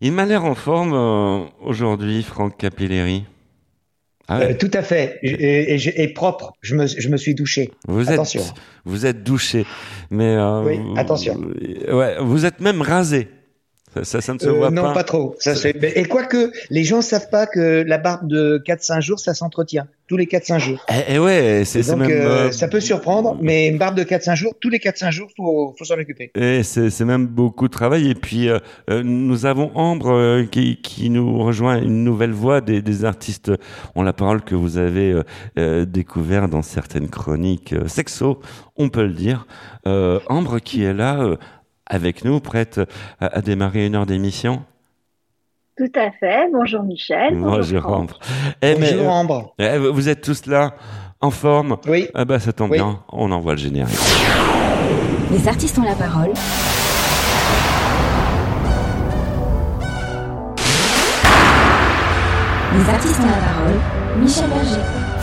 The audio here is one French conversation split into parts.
Il m'a l'air en forme euh, aujourd'hui, Franck Capilleri. Ah euh, tout à fait. Et, propre. Je me, je me, suis douché. Vous attention. Êtes, vous êtes douché. Mais euh, oui, attention. Ouais, vous êtes même rasé. Ça, ça, ne se voit pas. Non, pas trop. Ça, et quoique, les gens savent pas que la barbe de 4-5 jours, ça s'entretient tous les 4-5 jours. Et, eh, eh ouais, c'est même. Euh, ça peut surprendre, mais une barbe de 4-5 jours, tous les 4-5 jours, faut, faut s'en occuper. Et c'est même beaucoup de travail. Et puis, euh, euh, nous avons Ambre qui, qui, nous rejoint une nouvelle voix des, des artistes ont la parole que vous avez découvert dans certaines chroniques sexo, on peut le dire. Ambre qui est là avec nous, prête à, démarrer une heure d'émission tout à fait. Bonjour Michel. Bonjour, Ambre. Eh, bonjour euh, Ambre. Eh, vous êtes tous là, en forme Oui. Ah bah ça tombe bien, on envoie le générique. Les artistes ont la parole. Les artistes ont la parole. Michel Berger.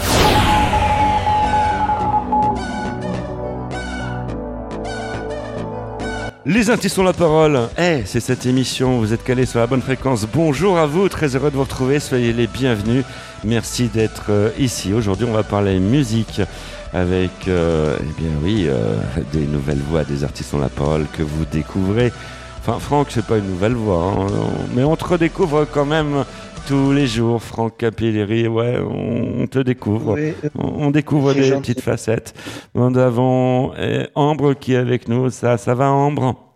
Les artistes ont la parole. Eh, c'est cette émission, vous êtes calés sur la bonne fréquence. Bonjour à vous, très heureux de vous retrouver, soyez les bienvenus. Merci d'être euh, ici. Aujourd'hui, on va parler musique avec, euh, eh bien oui, euh, des nouvelles voix des artistes ont la parole que vous découvrez. Enfin, Franck, c'est pas une nouvelle voix, hein, mais on te redécouvre quand même tous les jours, Franck Capilleri, ouais, on, te découvre. on, découvre des petites facettes. Nous avons eh, Ambre qui est avec nous. Ça, ça va, Ambre?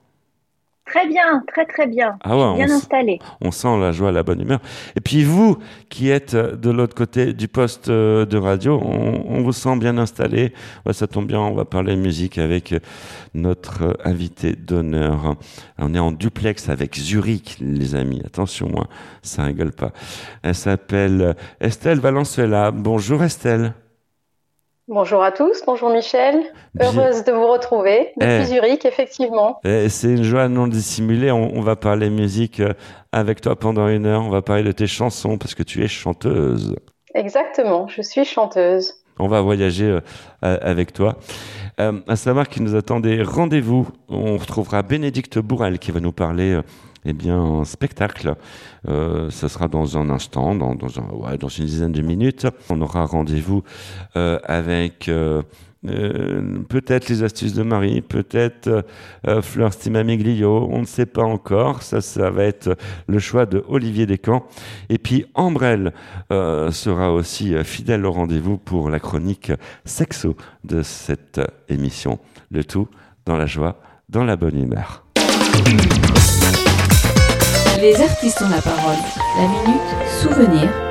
Très bien, très très bien. Ah ouais, bien installé. On sent la joie, la bonne humeur. Et puis vous, qui êtes de l'autre côté du poste euh, de radio, on, vous sent bien installé. Ouais, ça tombe bien, on va parler musique avec notre invité d'honneur. On est en duplex avec Zurich, les amis. Attention, hein, ça rigole pas. Elle s'appelle Estelle Valenzuela. Bonjour Estelle. Bonjour à tous, bonjour Michel. Heureuse de vous retrouver depuis eh. Zurich, effectivement. Eh, c'est une joie non dissimulée. On, va parler musique euh, avec toi pendant une heure. On va parler de tes chansons parce que tu es chanteuse. Exactement, je suis chanteuse. On va voyager euh, avec toi. Euh, à savoir qu'il nous attend des rendez-vous. On retrouvera Bénédicte Bourrel qui va nous parler eh bien, en spectacle. Euh, ce sera dans un instant, dans, un, une dizaine de minutes. On aura rendez-vous euh, avec euh, euh peut-être les astuces de Marie, peut-être euh, Fleur Stimamiglio, on ne sait pas encore. Ça, ça va être le choix de Olivier Descamps. Et puis Ambrelle sera aussi fidèle au rendez-vous pour la chronique sexo de cette émission. Le tout dans la joie, dans la bonne humeur. Les artistes ont la parole. La minute souvenir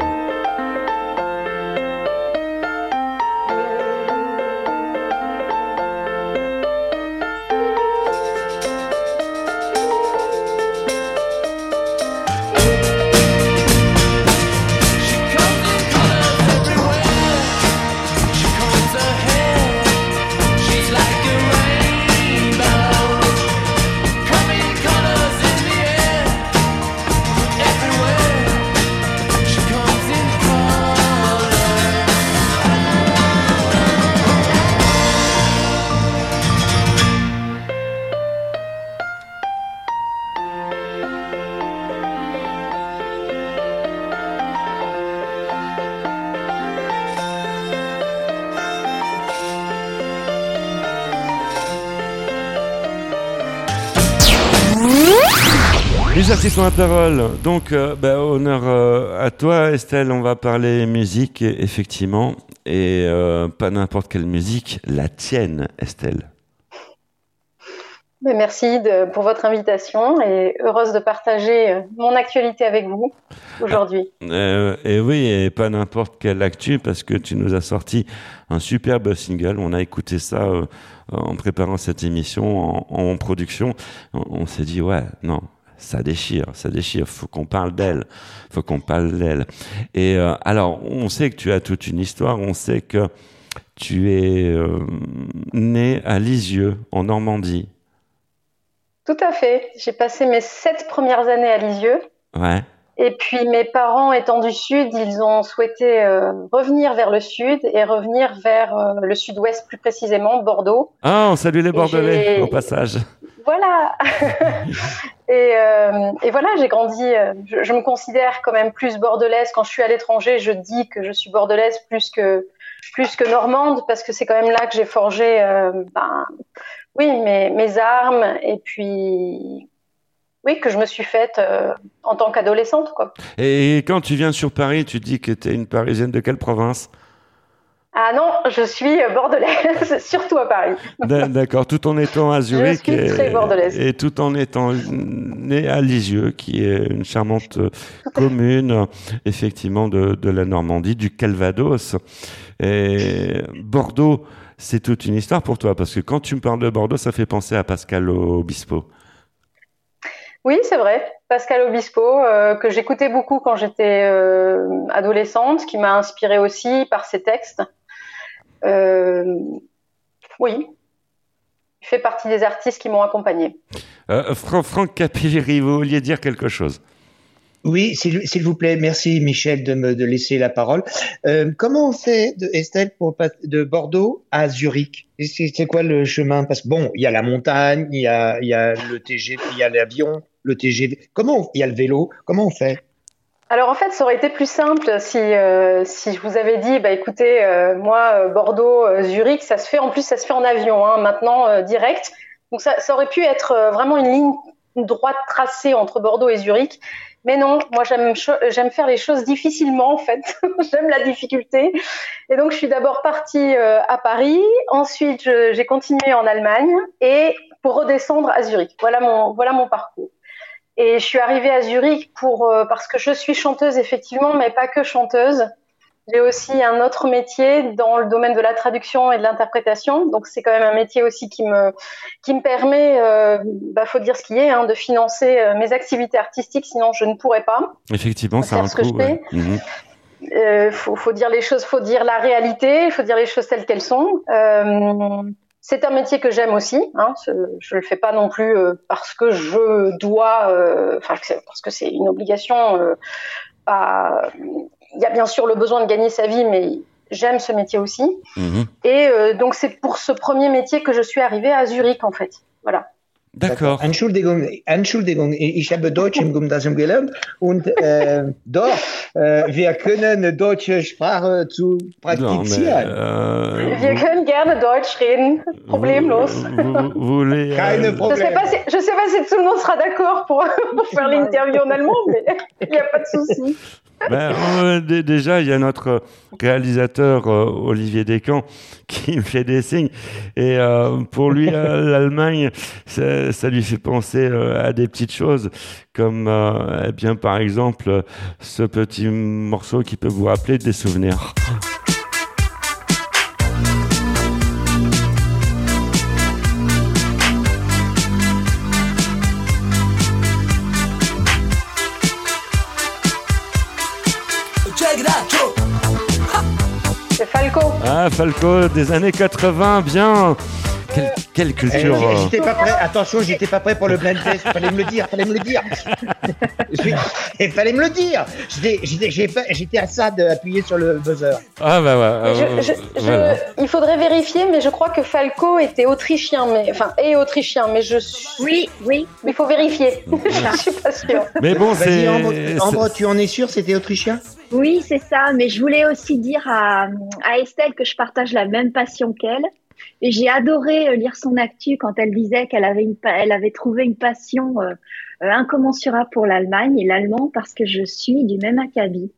Les artistes ont la parole. Donc, euh, bah, honneur euh, à toi, Estelle. On va parler musique, effectivement. Et euh, pas n'importe quelle musique, la tienne, Estelle. Ben, merci pour votre invitation et heureuse de partager mon actualité avec vous aujourd'hui. et oui, et pas n'importe quelle actu, parce que tu nous as sorti un superbe single. On a écouté ça en préparant cette émission, en, en production. on s'est dit, ouais, non, ça déchire, ça déchire. Faut qu'on parle d'elle, faut qu'on parle d'elle. Et euh, alors, on sait que tu as toute une histoire. On sait que tu es euh, né à Lisieux, en Normandie. Tout à fait. J'ai passé mes sept premières années à Lisieux. Ouais. Et puis mes parents étant du sud, ils ont souhaité euh, revenir vers le sud et revenir vers le sud-ouest plus précisément, Bordeaux. Ah, on salue les Bordelais au passage. Voilà. Euh, et, voilà, j'ai grandi. Euh, je, me considère quand même plus bordelaise. Quand je suis à l'étranger, je dis que je suis bordelaise plus que plus que normande parce que c'est quand même là que j'ai forgé, euh, ben, oui, mes, mes armes et puis oui, que je me suis faite en tant qu'adolescente. Quoi. Et quand tu viens sur Paris, tu dis que tu es une Parisienne de quelle province? Ah non, je suis bordelaise, surtout à Paris. D'accord, tout en étant à Zurich. Je suis très bordelaise. Et tout en étant née à Lisieux, qui est une charmante commune, effectivement, de, de, la Normandie, du Calvados. Et Bordeaux, c'est toute une histoire pour toi, parce que quand tu me parles de Bordeaux, ça fait penser à Pascal Obispo. Oui, c'est vrai. Pascal Obispo, euh, que j'écoutais beaucoup quand j'étais euh, adolescente, qui m'a inspirée aussi par ses textes. Euh, oui, il fait partie des artistes qui m'ont accompagné. Euh, Franck Capilleri, vous vouliez dire quelque chose? Oui, s'il vous plaît, merci Michel de me de laisser la parole. Euh, comment on fait, de, Estelle, pour de Bordeaux à Zurich? C'est quoi le chemin? Parce que bon, il y a la montagne, il y a, il y a le TGV, il y a l'avion, le TGV. Comment il y a le vélo Comment on fait? Alors en fait, ça aurait été plus simple si euh, si je vous avais dit, bah écoutez, euh, moi euh, Bordeaux, Zurich, ça se fait en plus, ça se fait en avion, hein, maintenant direct. Donc ça, ça, aurait pu être vraiment une ligne droite tracée entre Bordeaux et Zurich. Mais non, moi j'aime j'aime faire les choses difficilement en fait. j'aime la difficulté. Et donc je suis d'abord partie à Paris, ensuite j'ai continué en Allemagne et pour redescendre à Zurich. Voilà mon voilà mon parcours. Et je suis arrivée à Zurich pour euh, parce que je suis chanteuse effectivement, mais pas que chanteuse. J'ai aussi un autre métier dans le domaine de la traduction et de l'interprétation. Donc c'est quand même un métier aussi qui me qui me permet, euh, bah, faut dire ce qui est, hein, de financer euh, mes activités artistiques. Sinon je ne pourrais pas. Effectivement, c'est un ce que je fais. Mhm. Euh, faut, faut, dire les choses, faut dire la réalité, il faut dire les choses telles qu'elles sont. Euh, c'est un métier que j'aime aussi. Hein, je le fais pas non plus euh, parce que je dois, euh, enfin parce que c'est une obligation. Euh, il y a bien sûr le besoin de gagner sa vie, mais j'aime ce métier aussi. Mhm. Et donc c'est pour ce premier métier que je suis arrivée à Zurich en fait. D'accord. Entschuldigung, Entschuldigung, ich habe Deutsch im Gymnasium gelernt und äh, doch, äh, wir können deutsche Sprache zu praktizieren. Non, mais, euh, wir können gerne Deutsch reden, problemlos. Vous, vous voulez, Keine Problème. Je sais pas si, je sais pas si tout le monde sera d'accord pour, pour faire l'interview en allemand, mais il n'y a pas de souci. Ben, euh, déjà, il y a notre réalisateur euh, Olivier Descamps qui me fait des signes. Et euh, pour lui, l'Allemagne, ça, ça, lui fait penser à des petites choses, comme, eh bien, par exemple, ce petit morceau qui peut vous rappeler des souvenirs. Ah, Falco des années 80, bien. Quelle, culture. Eh, j'étais pas prêt. Attention, j'étais pas prêt pour le blind test. Fallait me le dire. Fallait me le dire. Il fallait me le dire. J'étais à ça d'appuyer sur le buzzer. Ah bah ouais. il faudrait vérifier, mais je crois que Falco était autrichien, mais enfin est autrichien, mais je. Oui, oui. Il faut vérifier. je suis pas sûre. Mais bon, c'est. Ambre, tu en es sûr C'était autrichien? Oui, c'est ça. Mais je voulais aussi dire à, à Estelle que je partage la même passion qu'elle. Et j'ai adoré euh, lire son actu quand elle disait qu'elle avait, une, elle avait trouvé une passion euh, euh, incommensurable pour l'Allemagne et l'allemand parce que je suis du même acabit.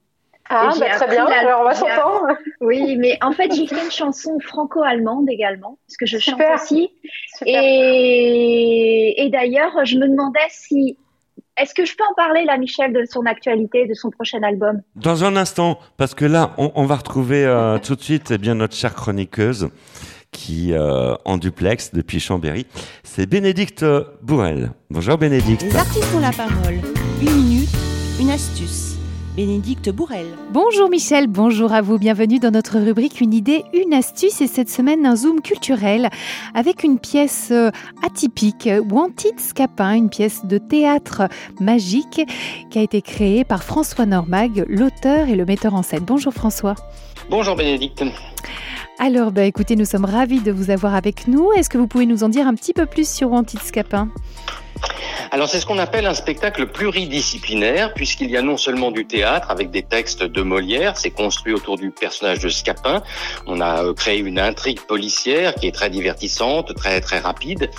Ah, bah, très bien, alors on va s'entendre. Oui, mais en fait, j'ai fait une chanson franco-allemande également, parce que je chante aussi. Et, et d'ailleurs, je me demandais si est-ce que je peux en parler là, Michel, de son actualité, de son prochain album? Dans un instant, parce que là, on, on va retrouver tout de suite eh bien notre chère chroniqueuse qui euh, en duplex depuis Chambéry. C'est Bénédicte Bourrel. Bonjour Bénédicte. Les artistes ont la parole. Une minute, une astuce. Bénédicte Bourrel. Bonjour Michel, bonjour à vous, bienvenue dans notre rubrique Une idée, une astuce et cette semaine un zoom culturel avec une pièce euh, atypique, Wanted Scapin, une pièce de théâtre magique qui a été créée par François Normag, l'auteur et le metteur en scène. Bonjour François. Bonjour Bénédicte. Alors, bah, écoutez, nous sommes ravis de vous avoir avec nous. Est-ce que vous pouvez nous en dire un petit peu plus sur Wanted Scapin? Alors c'est ce qu'on appelle un spectacle pluridisciplinaire puisqu'il y a non seulement du théâtre avec des textes de Molière, c'est construit autour du personnage de Scapin. On a euh, créé une intrigue policière qui est très divertissante, très très rapide,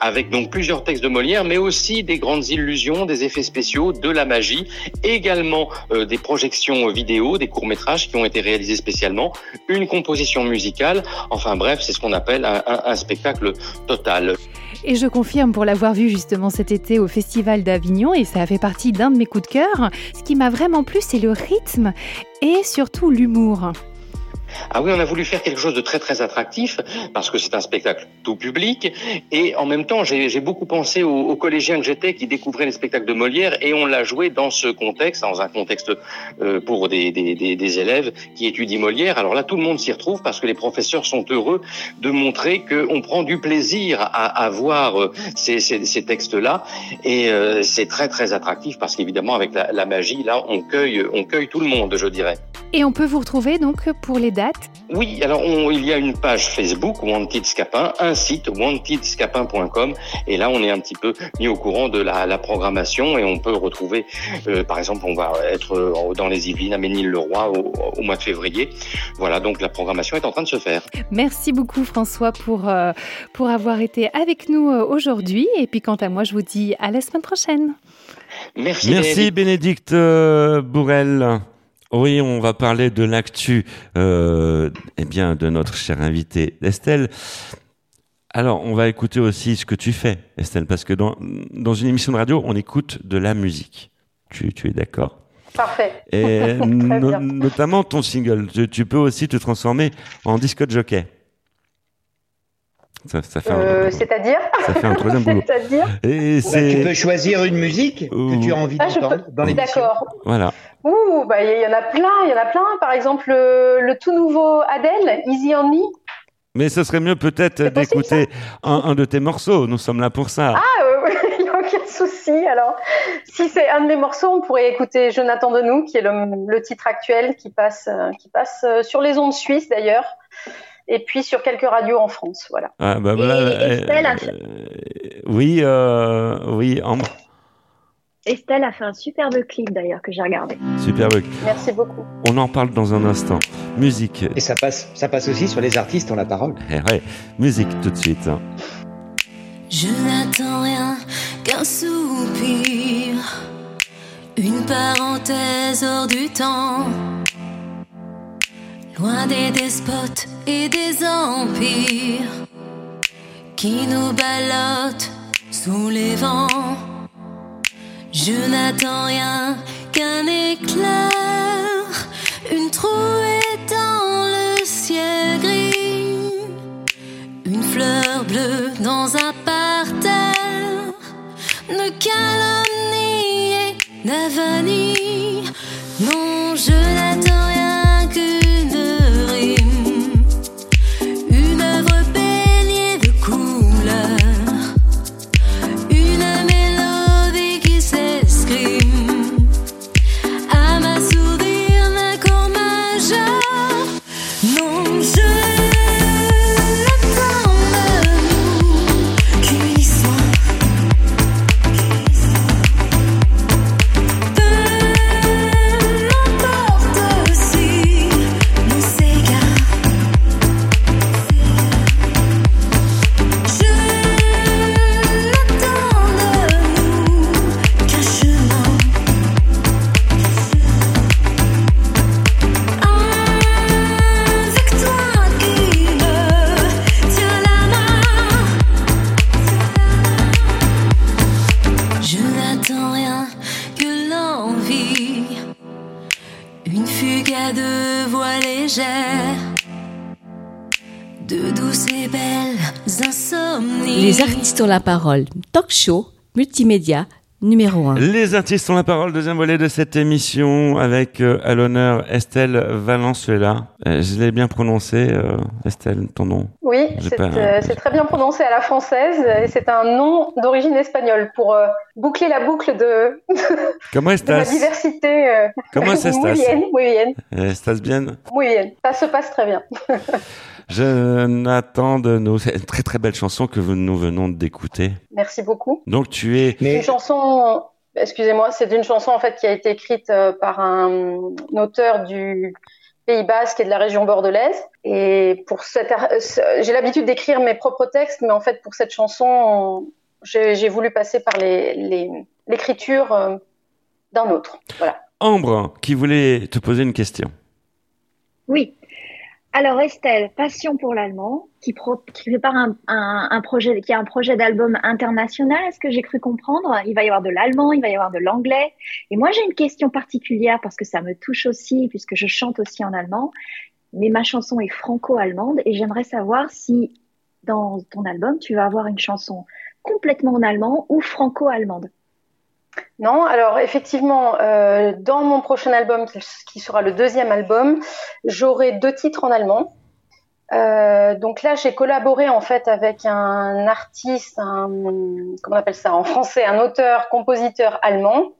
avec donc plusieurs textes de Molière, mais aussi des grandes illusions, des effets spéciaux, de la magie, également euh, des projections vidéo, des courts métrages qui ont été réalisés spécialement, une composition musicale. Enfin bref, c'est ce qu'on appelle un spectacle total. Et je confirme pour l'avoir vu justement cet été au Festival d'Avignon et ça a fait partie d'un de mes coups de cœur. Ce qui m'a vraiment plu, c'est le rythme et surtout l'humour. Ah oui, on a voulu faire quelque chose de très très attractif parce que c'est un spectacle tout public et en même temps j'ai beaucoup pensé aux, collégiens que j'étais qui découvraient les spectacles de Molière et on l'a joué dans ce contexte, dans un contexte euh, pour des, des, élèves qui étudient Molière. Alors là, tout le monde s'y retrouve parce que les professeurs sont heureux de montrer qu'on prend du plaisir à, à voir euh, ces, ces, ces textes-là et euh, c'est très très attractif parce qu'évidemment avec la, la magie là, on cueille on cueille tout le monde, je dirais. Et on peut vous retrouver donc pour les dates Oui, alors il y a une page Facebook Wanted Scapin, un site wantedscapin.com et là on est un petit peu mis au courant de la, la programmation et on peut retrouver, euh, par exemple, on va être euh, dans les Yvelines à Ménil-le-Roi au, au, mois de février. Voilà, donc la programmation est en train de se faire. Merci beaucoup François pour, euh, pour avoir été avec nous aujourd'hui et puis quant à moi je vous dis à la semaine prochaine. Merci. Merci Bénédicte, Bénédicte Bourrel. Oui, on va parler de l'actu euh, eh bien, de notre chère invitée Estelle. Alors, on va écouter aussi ce que tu fais, Estelle, parce que dans, dans une émission de radio, on écoute de la musique. Tu, tu es d'accord? Parfait. Et no notamment ton single. Tu, tu, peux aussi te transformer en disco jockey. Ça, ça fait euh, C'est-à-dire Ça fait un troisième boulot. C'est-à-dire bah, Tu peux choisir une musique que tu as envie ah, d'entendre peux... dans l'émission. D'accord. Voilà. Ouh, bah il y en a plein, il y en a plein. Par exemple, le, le tout nouveau Adele, Easy on Me. Mais ce serait mieux peut-être d'écouter un, un, de tes morceaux. Nous sommes là pour ça. Ah, il euh, n'y a aucun souci. Alors, si c'est un de mes morceaux, on pourrait écouter Jonathan de nous, qui est le, le titre actuel qui passe, euh, qui passe sur les ondes suisses d'ailleurs et puis sur quelques radios en France. Voilà. Ah, bah, et Estelle euh, a fait... oui, euh, oui, Ambre. Estelle a fait un superbe clip d'ailleurs que j'ai regardé. Superbe. Merci beaucoup. On en parle dans un instant. Musique. Et ça passe, ça passe aussi sur les artistes ont la parole. Eh ouais, musique tout de suite. Je n'attends rien qu'un soupir, une parenthèse hors du temps. Loin des despotes et des empires qui nous ballottent sous les vents. Je n'attends rien qu'un éclair, une trouée dans le ciel gris, une fleur bleue dans un parterre, ne calomnie et. Non, je n'attends rien. Ont la parole. Talk show, multimédia, numéro 1. Les artistes ont la parole, deuxième volet de cette émission avec euh, à l'honneur Estelle Valenzuela. Euh, je l'ai bien prononcé, euh, Estelle, ton nom Oui, c'est pas... euh, très bien prononcé à la française et c'est un nom d'origine espagnole pour euh, boucler la boucle de, Comment de la diversité. Comment ça se passe? Muy bien, muy bien. Estás bien? Muy bien, ça se passe très bien. Jonathan de nous. C'est une très très belle chanson que nous venons d'écouter. Merci beaucoup. Donc tu es. Une chanson, excusez-moi, c'est une chanson en fait qui a été écrite euh, par un auteur du Pays Basque et de la région bordelaise. Et pour cette, euh, j'ai l'habitude d'écrire mes propres textes, mais en fait pour cette chanson, j'ai voulu passer par l'écriture euh, d'un autre. Voilà. Ambre, qui voulait te poser une question. Oui. Alors Estelle, passion pour l'allemand, qui, prépare un, projet, qui a un projet d'album international, est-ce que j'ai cru comprendre? Il va y avoir de l'allemand, il va y avoir de l'anglais. Et moi j'ai une question particulière parce que ça me touche aussi, puisque je chante aussi en allemand. Mais ma chanson est franco-allemande et j'aimerais savoir si dans ton album tu vas avoir une chanson complètement en allemand ou franco-allemande. Non, alors effectivement, euh, dans mon prochain album, qui sera le deuxième album, j'aurai deux titres en allemand. Euh, donc là, j'ai collaboré en fait avec un artiste, un, comment on appelle ça en français, un auteur, compositeur allemand,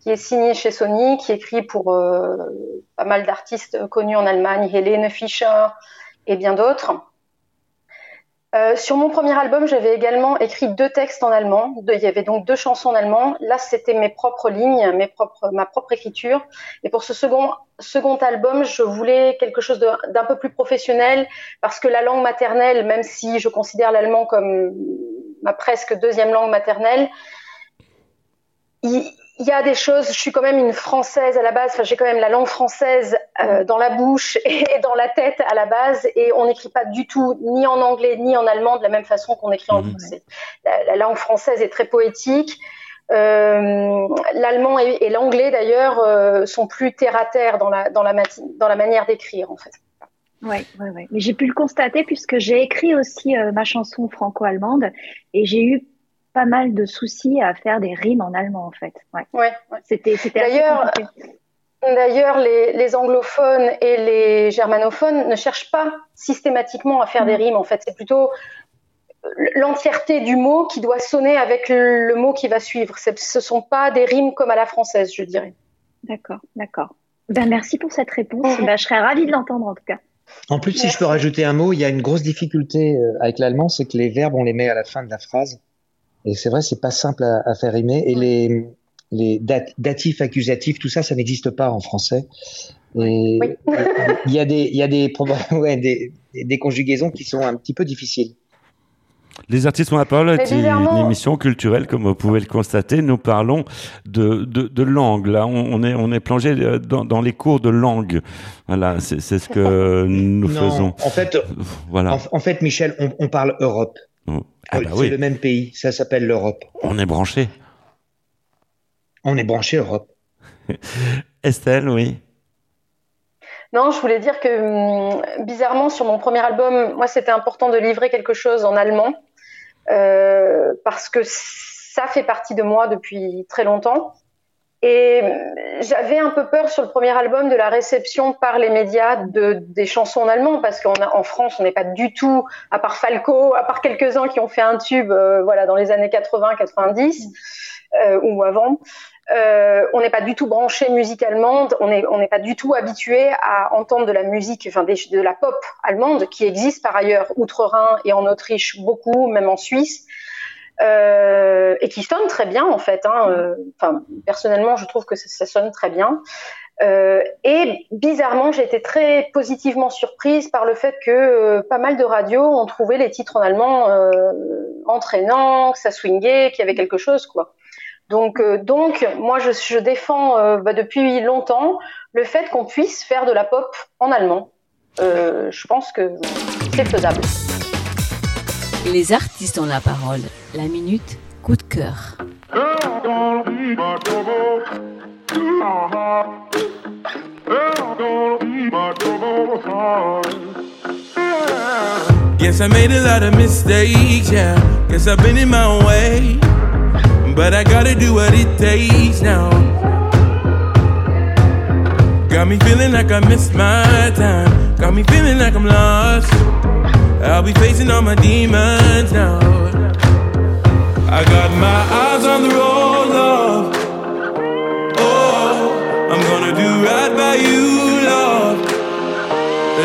qui est signé chez Sony, qui écrit pour euh, pas mal d'artistes connus en Allemagne, Helene Fischer et bien d'autres. Euh, sur mon premier album, j'avais également écrit deux textes en allemand. il y avait donc deux chansons en allemand. Là, c'était mes propres lignes, ma propre écriture. Et pour ce second, album, je voulais quelque chose d'un peu plus professionnel parce que la langue maternelle, même si je considère l'allemand comme ma presque deuxième langue maternelle, il y a des choses, je suis quand même une française à la base, enfin, j'ai quand même la langue française euh, dans la bouche et dans la tête à la base, et on n'écrit pas du tout ni en anglais ni en allemand de la même façon qu'on écrit en mhm. français. La, langue française est très poétique. Euh, L'allemand et, et l'anglais d'ailleurs euh, sont plus terre à terre dans la, dans la, dans la manière d'écrire en fait. Oui, ouais, ouais. mais j'ai pu le constater puisque j'ai écrit aussi euh, ma chanson franco-allemande et j'ai eu pas mal de soucis à faire des rimes en allemand en fait. Ouais. ouais, C'était c'était D'ailleurs, D'ailleurs, les, les, anglophones et les germanophones ne cherchent pas systématiquement à faire des mm. rimes. En fait, c'est plutôt l'entièreté du mot qui doit sonner avec le, mot qui va suivre. Ce ne sont pas des rimes comme à la française, je dirais. D'accord, d'accord. Ben, merci pour cette réponse. Ben, je serais ravie de l'entendre en tout cas. En plus, si je peux rajouter un mot, il y a une grosse difficulté euh, avec l'allemand, c'est que les verbes, on les met à la fin de la phrase. Et c'est vrai, c'est pas simple à, faire rimer. Et les, les datifs, accusatifs, tout ça, ça n'existe pas en français. Et il y a des, il y a des, ouais, des, des conjugaisons qui sont un petit peu difficiles. Les artistes ont la parole est une émission culturelle, comme vous pouvez le constater? Nous parlons de, de, de langue. Là, on, est, on est plongé euh, dans, dans les cours de langue. Voilà, c'est ce que nous non, faisons. En fait, voilà. En, fait, Michel, on, on parle Europe. Oh. Ah bah c'est le même pays, ça s'appelle l'Europe. On est branché. On est branché Europe. Estelle, oui. Non, je voulais dire que hum, bizarrement sur mon premier album, moi c'était important de livrer quelque chose en allemand euh, parce que ça fait partie de moi depuis très longtemps. Et j'avais un peu peur sur le premier album de la réception par les médias de, des chansons en allemand, parce qu'en France, on n'est pas du tout, à part Falco, à part quelques-uns qui ont fait un tube euh, voilà, dans les années 80-90 euh, ou avant, euh, on n'est pas du tout branché musicalement, on n'est on n'est pas du tout habitué à entendre de la musique, enfin de la pop allemande, qui existe par ailleurs outre-Rhin et en Autriche beaucoup, même en Suisse. Euh, et qui sonne très bien en fait. Hein, euh, enfin, personnellement, je trouve que ça, sonne très bien. Euh, et bizarrement, j'ai été très positivement surprise par le fait que pas mal de radios ont trouvé les titres en allemand entraînants, que ça swingait, qu'il y avait quelque chose quoi. Donc, donc, moi, je, je défends bah, depuis longtemps le fait qu'on puisse faire de la pop en allemand. je pense que c'est faisable. Les artistes ont la parole. La minute coup de cœur. Guess I made a lot of mistakes, yeah. Guess I've been in my way. But I gotta do what it takes now. Got me feeling like I missed my time. Got me feeling like I'm lost. I'll be facing all my demons now. I got my eyes on the road, love. Oh, I'm gonna do right by you, love.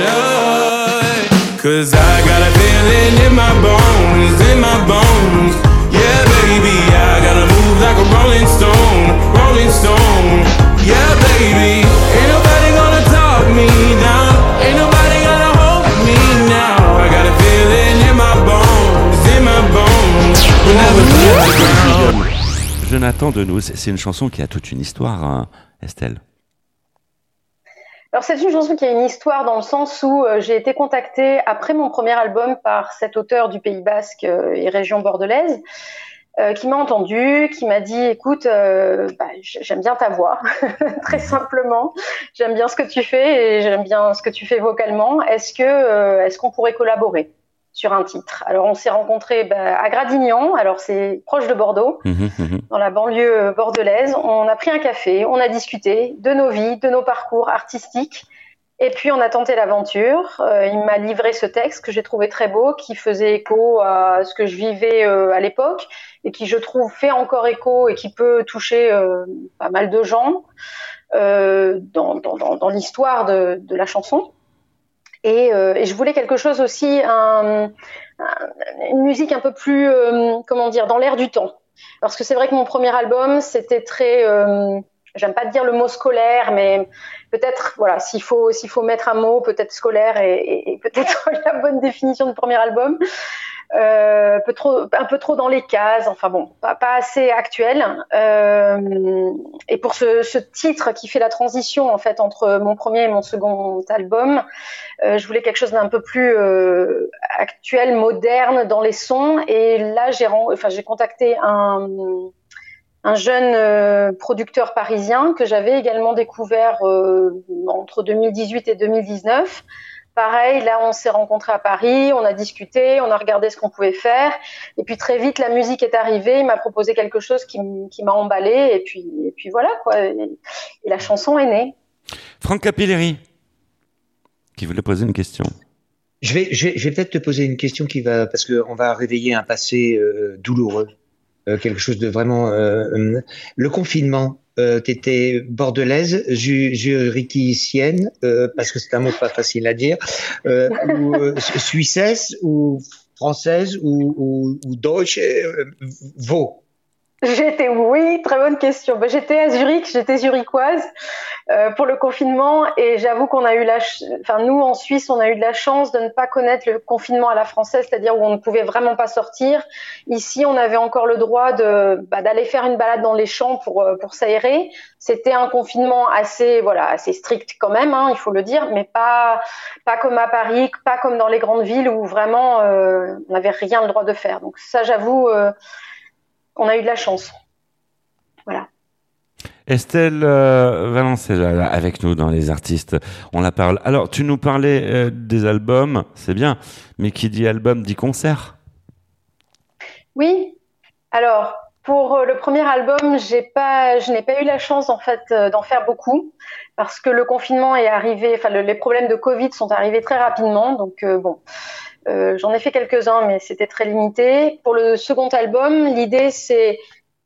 love. Cause I got a feeling in my bones, in my bones. Yeah, baby, I gotta move like a rolling stone, rolling stone. Yeah, baby, Jonathan de nous, c'est une chanson qui a toute une histoire, hein, Estelle. Alors c'est une chanson qui a une histoire dans le sens où euh, j'ai été contactée après mon premier album par cet auteur du Pays Basque euh, et région bordelaise euh, qui m'a entendu, qui m'a dit écoute bah, j'aime bien ta voix très simplement, j'aime bien ce que tu fais et j'aime bien ce que tu fais vocalement. Est-ce que est-ce qu'on pourrait collaborer? Sur un titre Alors on s'est rencontrés bah, à Gradignan, alors c'est proche de Bordeaux Mhm, mhm. dans la banlieue euh, bordelaise. On a pris un café, on a discuté de nos vies, de nos parcours artistiques. Et puis on a tenté l'aventure. Euh, il m'a livré ce texte que j'ai trouvé très beau, qui faisait écho à ce que je vivais euh, à l'époque et qui, je trouve, fait encore écho et qui peut toucher euh, pas mal de gens dans, dans, dans, dans l'histoire de, de la chanson. Et, euh, je voulais quelque chose aussi, un, un- une musique un peu plus, euh, comment dire, dans l'air du temps. Parce que c'est vrai que mon premier album, c'était très, euh, j'aime pas dire le mot scolaire, mais peut-être, voilà, s'il faut, s'il faut mettre un mot, peut-être scolaire et, et- peut-être la bonne définition du premier album. Euh, peu trop, un peu trop dans les cases, enfin bon, pas, pas assez actuel. Euh, et pour ce, ce titre qui fait la transition en fait entre mon premier et mon second album, euh, je voulais quelque chose d'un peu plus euh, actuel, moderne dans les sons. Et là, j'ai enfin, contacté un, un jeune euh, producteur parisien que j'avais également découvert euh, entre 2018 et 2019. Pareil, là, on s'est rencontrés à Paris, on a discuté, on a regardé ce qu'on pouvait faire. Et puis très vite, la musique est arrivée. Il m'a proposé quelque chose qui, m'a emballé. Et puis, et puis voilà, quoi. Et, et la chanson est née. Franck Capilleri, qui voulait poser une question. Je vais, je vais, je vais peut-être te poser une question qui va, parce qu'on va réveiller un passé euh, douloureux, euh, quelque chose de vraiment. euh, euh, le confinement, euh, t'étais bordelaise, ju- euh, parce que c'est un mot pas facile à dire, euh, ou euh, su- suissesse ou française ou, ou, ou deutsche, euh, Vaud. J'étais, oui, très bonne question. Ben, j'étais à Zurich, j'étais zurichoise euh, pour le confinement et j'avoue qu'on a eu la, ch- enfin nous en Suisse, on a eu de la chance de ne pas connaître le confinement à la française, c'est-à-dire où on ne pouvait vraiment pas sortir. Ici, on avait encore le droit bah, d'aller faire une balade dans les champs pour euh, pour s'aérer. C'était un confinement assez voilà assez strict quand même, hein, il faut le dire, mais pas pas comme à Paris, pas comme dans les grandes villes où vraiment euh, on n'avait rien le droit de faire. Donc ça, j'avoue. On a eu de la chance. Voilà. Estelle euh, Valencella, là, avec nous dans les artistes, on la parle. Alors, tu nous parlais euh, des albums, c'est bien, mais qui dit album dit concert. Oui. Alors, pour euh, le premier album, pas, je n'ai pas eu la chance en fait euh, d'en faire beaucoup parce que le confinement est arrivé, enfin le- les problèmes de Covid sont arrivés très rapidement. Donc euh, bon, euh, j'en ai fait quelques-uns, mais c'était très limité. Pour le second album, l'idée c'est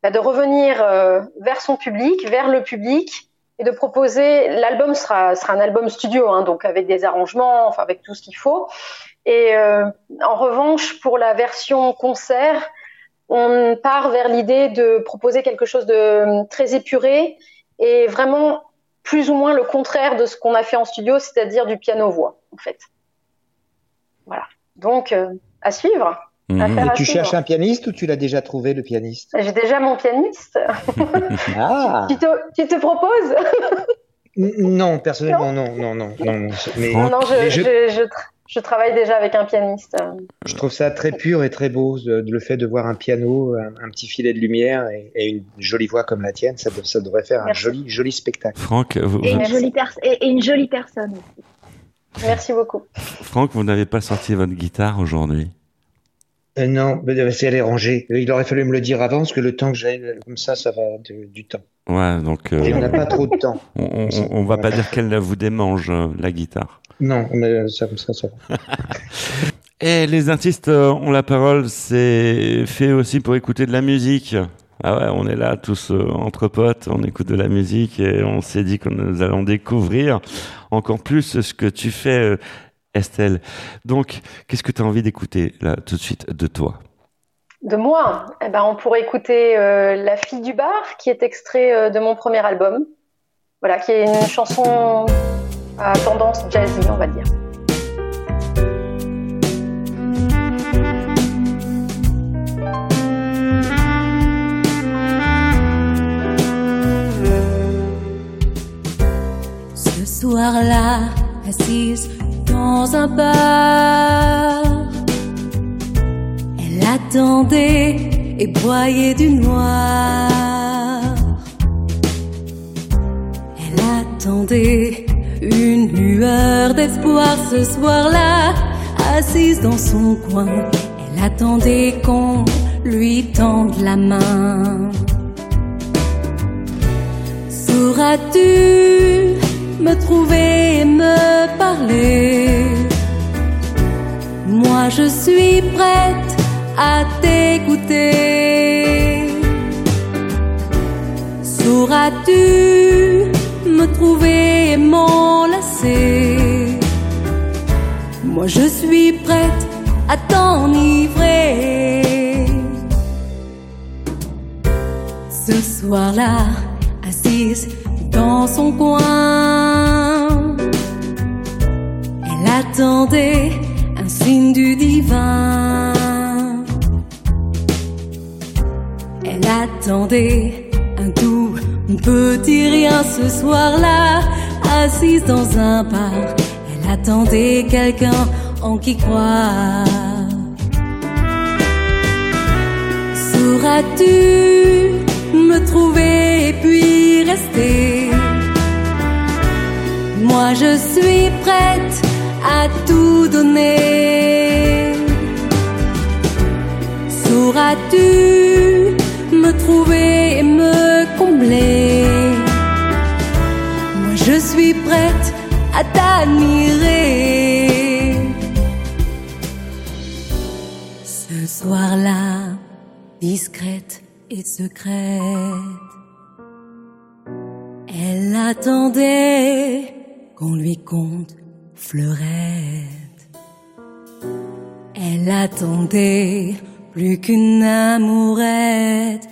bah, de revenir euh, vers son public, vers le public, et de proposer. L'album sera sera un album studio, hein, donc avec des arrangements, enfin avec tout ce qu'il faut. Et euh, en revanche, pour la version concert, on part vers l'idée de proposer quelque chose de euh, très épuré et vraiment plus ou moins le contraire de ce qu'on a fait en studio, c'est-à-dire du piano-voix, en fait. Voilà. Donc, euh, à suivre. Mhm. Et à tu suivre. cherches un pianiste ou tu l'as déjà trouvé, le pianiste? J'ai déjà mon pianiste. Ah tu, te, tu te proposes? Non, personnellement, non, non, non, non. non. Mais Franck. Non, je, Mais je- je, je, tra- je travaille déjà avec un pianiste. je trouve ça très pur et très beau, le fait de voir un piano, un, un petit filet de lumière et, et une jolie voix comme la tienne, ça, ça devrait faire un joli, joli spectacle. Franck, vous, Et une, jolie et une jolie personne aussi. Merci beaucoup. Franck, vous n'avez pas sorti votre guitare aujourd'hui? Euh, non, mais, euh, c'est elle est rangée. Euh, Il aurait fallu me le dire avant, parce que le temps que j'aille euh, comme ça, ça va de- du temps. Ouais, donc euh, Et on n'a pas trop de temps. on, on, on- on va pas dire qu'elle vous démange la guitare. Non, mais ça comme ça, ça va. Et les artistes ont la parole, c'est fait aussi pour écouter de la musique. Ah on est là tous euh, entre potes, on écoute de la musique et on s'est dit que nous allons découvrir encore plus ce que tu fais. euh, Estelle. Donc, qu'est-ce que tu as envie d'écouter là tout de suite de toi? De moi? Eh ben, On pourrait écouter euh, La fille du bar, qui est extrait de mon premier album. Voilà, qui est une chanson à tendance jazzy, on va dire. Soir-là, assise dans un bar, elle attendait et broyait du noir. Elle attendait une lueur d'espoir ce soir-là, assise dans son coin. Elle attendait qu'on lui tende la main. Sauras-tu me trouver et me parler Moi je suis prête à t'écouter. Sauras-tu me trouver et m'enlacer? Moi je suis prête à t'enivrer. Ce soir-là, assise dans son coin. Elle attendait un signe du divin. Elle attendait un doux petit rien ce soir-là, assise dans un bar. Elle attendait quelqu'un en qui croire. Sauras-tu me trouver et puis rester? Moi je suis prête à tout donner. Sauras-tu me trouver et me combler? Moi je suis prête à t'admirer. Ce soir-là, discrète et secrète. Elle attendait qu'on lui compte fleurette. Elle attendait plus qu'une amourette.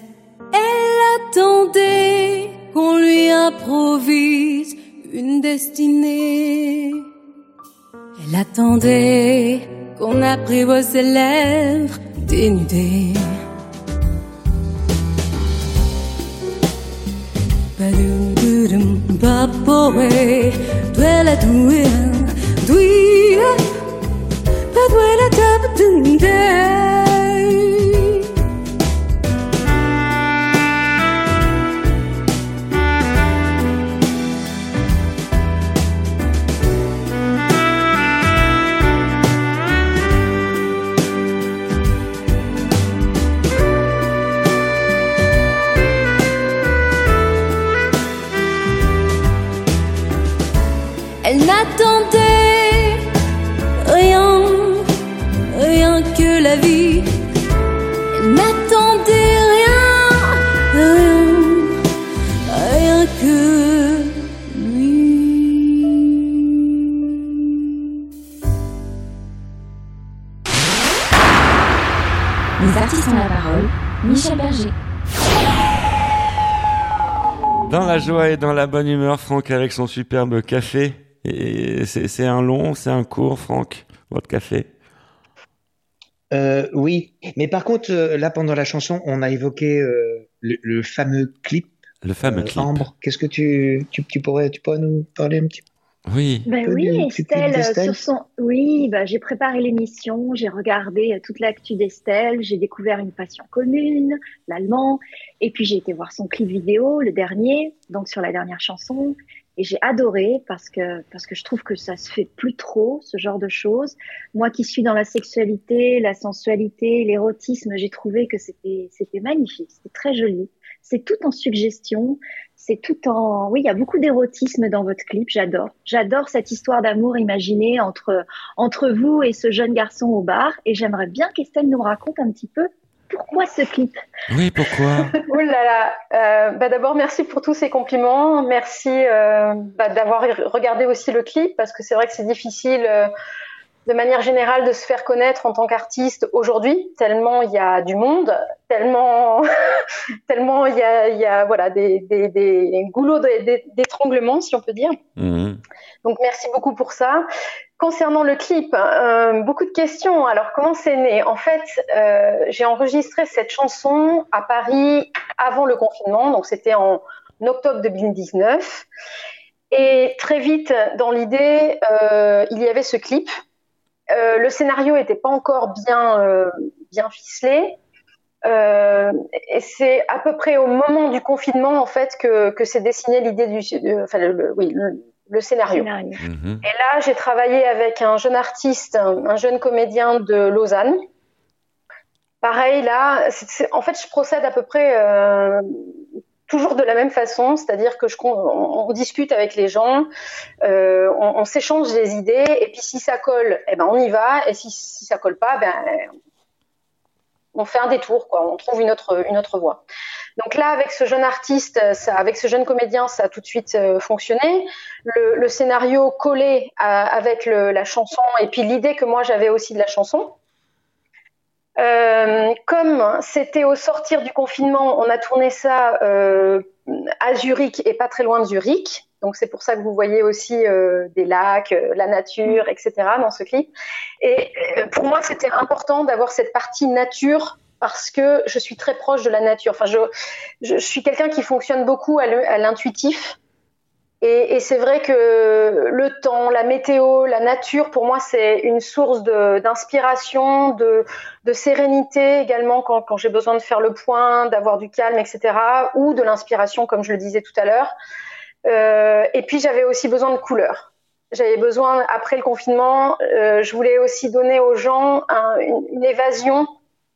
Elle attendait qu'on lui improvise une destinée. Elle attendait qu'on apprivoise ses lèvres dénudées. Evaporate Duele tu Duele Duele Duele Duele Duele Dans la dans bonne humeur, Franck avec son superbe café. Et c'est un long, c'est un court, Franck, votre café. Euh, oui, mais par contre, euh, là, pendant la chanson, on a évoqué euh, le, le fameux clip. Le fameux Euh, clip. Ambre, qu'est-ce que tu, tu, tu pourrais, tu pourrais nous parler un petit peu Oui. Ben oui, du- Estelle, d'Estelle sur son. Oui, ben, j'ai préparé l'émission, j'ai regardé euh, toute l'actu d'Estelle, j'ai découvert une passion commune, l'allemand, et puis j'ai été voir son clip vidéo, le dernier, donc sur la dernière chanson, et j'ai adoré parce que parce que je trouve que ça se fait plus trop ce genre de choses. Moi qui suis dans la sexualité, la sensualité, l'érotisme, j'ai trouvé que c'était c'était magnifique, c'était très joli. C'est tout en suggestion, c'est tout en. Oui, il y a beaucoup d'érotisme dans votre clip. J'adore. J'adore cette histoire d'amour imaginée entre entre vous et ce jeune garçon au bar. Et j'aimerais bien qu'Estelle nous raconte un petit peu pourquoi ce clip. Oui, pourquoi? Ouh là là. Euh, bah D'abord, merci pour tous ces compliments. Merci euh, bah, d'avoir regardé aussi le clip parce que c'est vrai que c'est difficile euh, de manière générale de se faire connaître en tant qu'artiste aujourd'hui, tellement il y a du monde, tellement, tellement il y a, il y a voilà, des, des, des goulots d'étranglement, si on peut dire. Mhm. Donc merci beaucoup pour ça. Concernant le clip, euh, beaucoup de questions. Alors comment c'est né? En fait, euh, j'ai enregistré cette chanson à Paris avant le confinement, donc c'était en octobre 2019. Et très vite, dans l'idée, euh, il y avait ce clip euh, le scénario n'était pas encore bien, euh, bien ficelé. Euh, et c'est à peu près au moment du confinement en fait que, que s'est dessinée l'idée du, enfin le, oui, le, scénario. Mhm. Et là, j'ai travaillé avec un jeune artiste, un, jeune comédien de Lausanne. Pareil, là, en fait, je procède à peu près toujours de la même façon, c'est-à-dire que je, on, discute avec les gens, euh, on, s'échange des idées, et puis si ça colle, eh ben on y va, et si, ça colle pas, ben on fait un détour, quoi, on trouve une autre voie. Donc là, avec ce jeune artiste, avec ce jeune comédien, ça a tout de suite euh, fonctionné. Le, scénario collé avec le, la chanson, et puis l'idée que moi j'avais aussi de la chanson. Euh, comme c'était au sortir du confinement, on a tourné ça euh, à Zurich et pas très loin de Zurich. Donc c'est pour ça que vous voyez aussi euh, des lacs, euh, la nature, etc. dans ce clip. Et euh, pour moi, c'était important d'avoir cette partie nature parce que je suis très proche de la nature. Enfin, je, je suis quelqu'un qui fonctionne beaucoup à l'intuitif. Et, c'est vrai que le temps, la météo, la nature, pour moi, c'est une source d'inspiration, de, sérénité également quand, j'ai besoin de faire le point, d'avoir du calme, etc. Ou de l'inspiration, comme je le disais tout à l'heure. Euh, et puis j'avais aussi besoin de couleurs. J'avais besoin, après le confinement, euh, je voulais aussi donner aux gens un, une, une, évasion,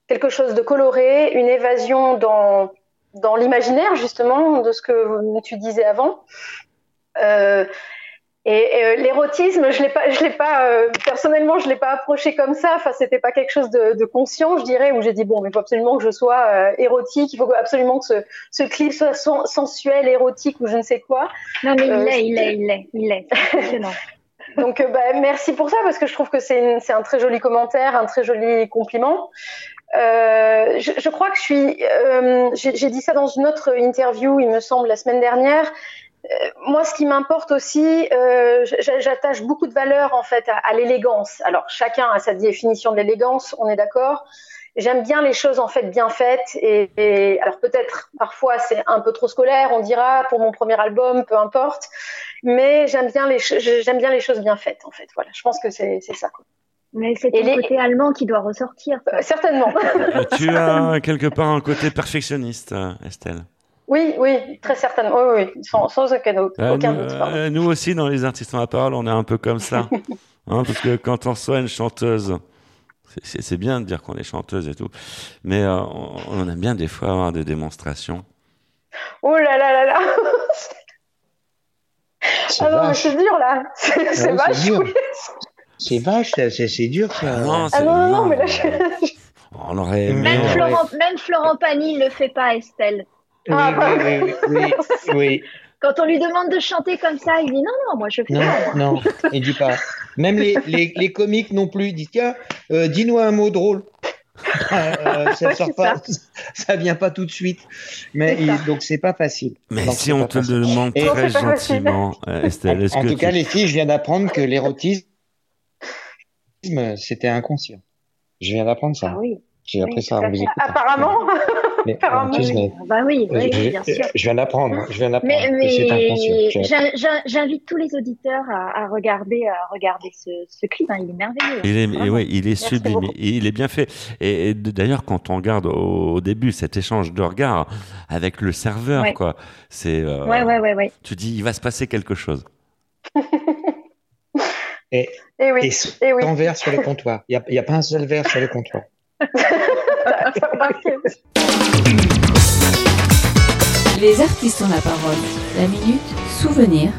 quelque chose de coloré, une évasion dans, dans l'imaginaire justement de ce que tu disais avant. Euh, et, euh, l'érotisme, je l'ai pas, je l'ai pas euh, personnellement, je l'ai pas approché comme ça. Enfin, c'était pas quelque chose de, de conscient, je dirais, où j'ai dit bon, mais il faut absolument que je sois euh, érotique, il faut absolument que ce, ce clip soit sensuel, érotique ou je ne sais quoi. Non, mais il l'est, il est, il est, il est. Donc, bah, merci pour ça parce que je trouve que c'est, un très joli commentaire, un très joli compliment. Je, je, crois que je suis. J'ai dit ça dans une autre interview, il me semble, la semaine dernière. Euh, moi, ce qui m'importe aussi, euh, j'attache beaucoup de valeur en fait à, l'élégance. Alors, chacun a sa définition de l'élégance, on est d'accord. J'aime bien les choses en fait bien faites et, alors peut-être parfois c'est un peu trop scolaire, on dira pour mon premier album, peu importe. Mais j'aime bien les j'aime bien les choses bien faites en fait. Voilà, je pense que c'est ça. Quoi. Mais c'est le côté allemand qui doit ressortir. Euh, certainement. tu as quelque part un côté perfectionniste, Estelle. Oui, oui, très certainement. Oui, oui, sans, sans aucun, doute. Euh, nous, nous, aussi, dans les artistes en la parole, on est un peu comme ça. hein, parce que quand on reçoit une chanteuse, c'est bien de dire qu'on est chanteuse et tout, mais euh, on, aime bien des fois avoir des démonstrations. Oh là là là là Ah non, mais c'est dur là C'est vache C'est vache, c'est dur ça. Ah non, ah non, non, mais là je... On aurait aimé... Même Florent, même Florent Pagny ne le fait pas, Estelle. Ah, oui, oui, oui, oui, Quand on lui demande de chanter comme ça, il dit non, non, moi je fais non, pas. Non, il dit pas. Même les, les, les comiques non plus. Ils disent tiens, euh, dis-nous un mot drôle. euh, ça sort pas, ça. vient pas tout de suite. Mais il, donc c'est pas facile. Mais si on te le demande très gentiment, euh, Estelle, est-ce en, que tout cas, les filles, je viens d'apprendre que l'érotisme c'était inconscient. Je viens d'apprendre ça. Ah oui. J'ai appris ça en vous écoutant. Apparemment. Mais, Apparemment. Mais, bah oui, oui, je, bien sûr. Je viens d'apprendre. Je viens d'apprendre. Mais, mais j'invite tous les auditeurs à, à, regarder, à regarder ce, ce clip. Hein, il est merveilleux. Il est, hein, ouais, il est sublime. Il est bien fait. Et, et d'ailleurs, quand on regarde au, au, début cet échange de regards avec le serveur, ouais. quoi, c'est. Euh, ouais, ouais, ouais, ouais. Tu dis, il va se passer quelque chose. et, et, oui. et, et oui. verre sur le comptoir. Il n'y a, a, pas un seul verre sur le comptoir. Les artistes ont la parole. La minute souvenir.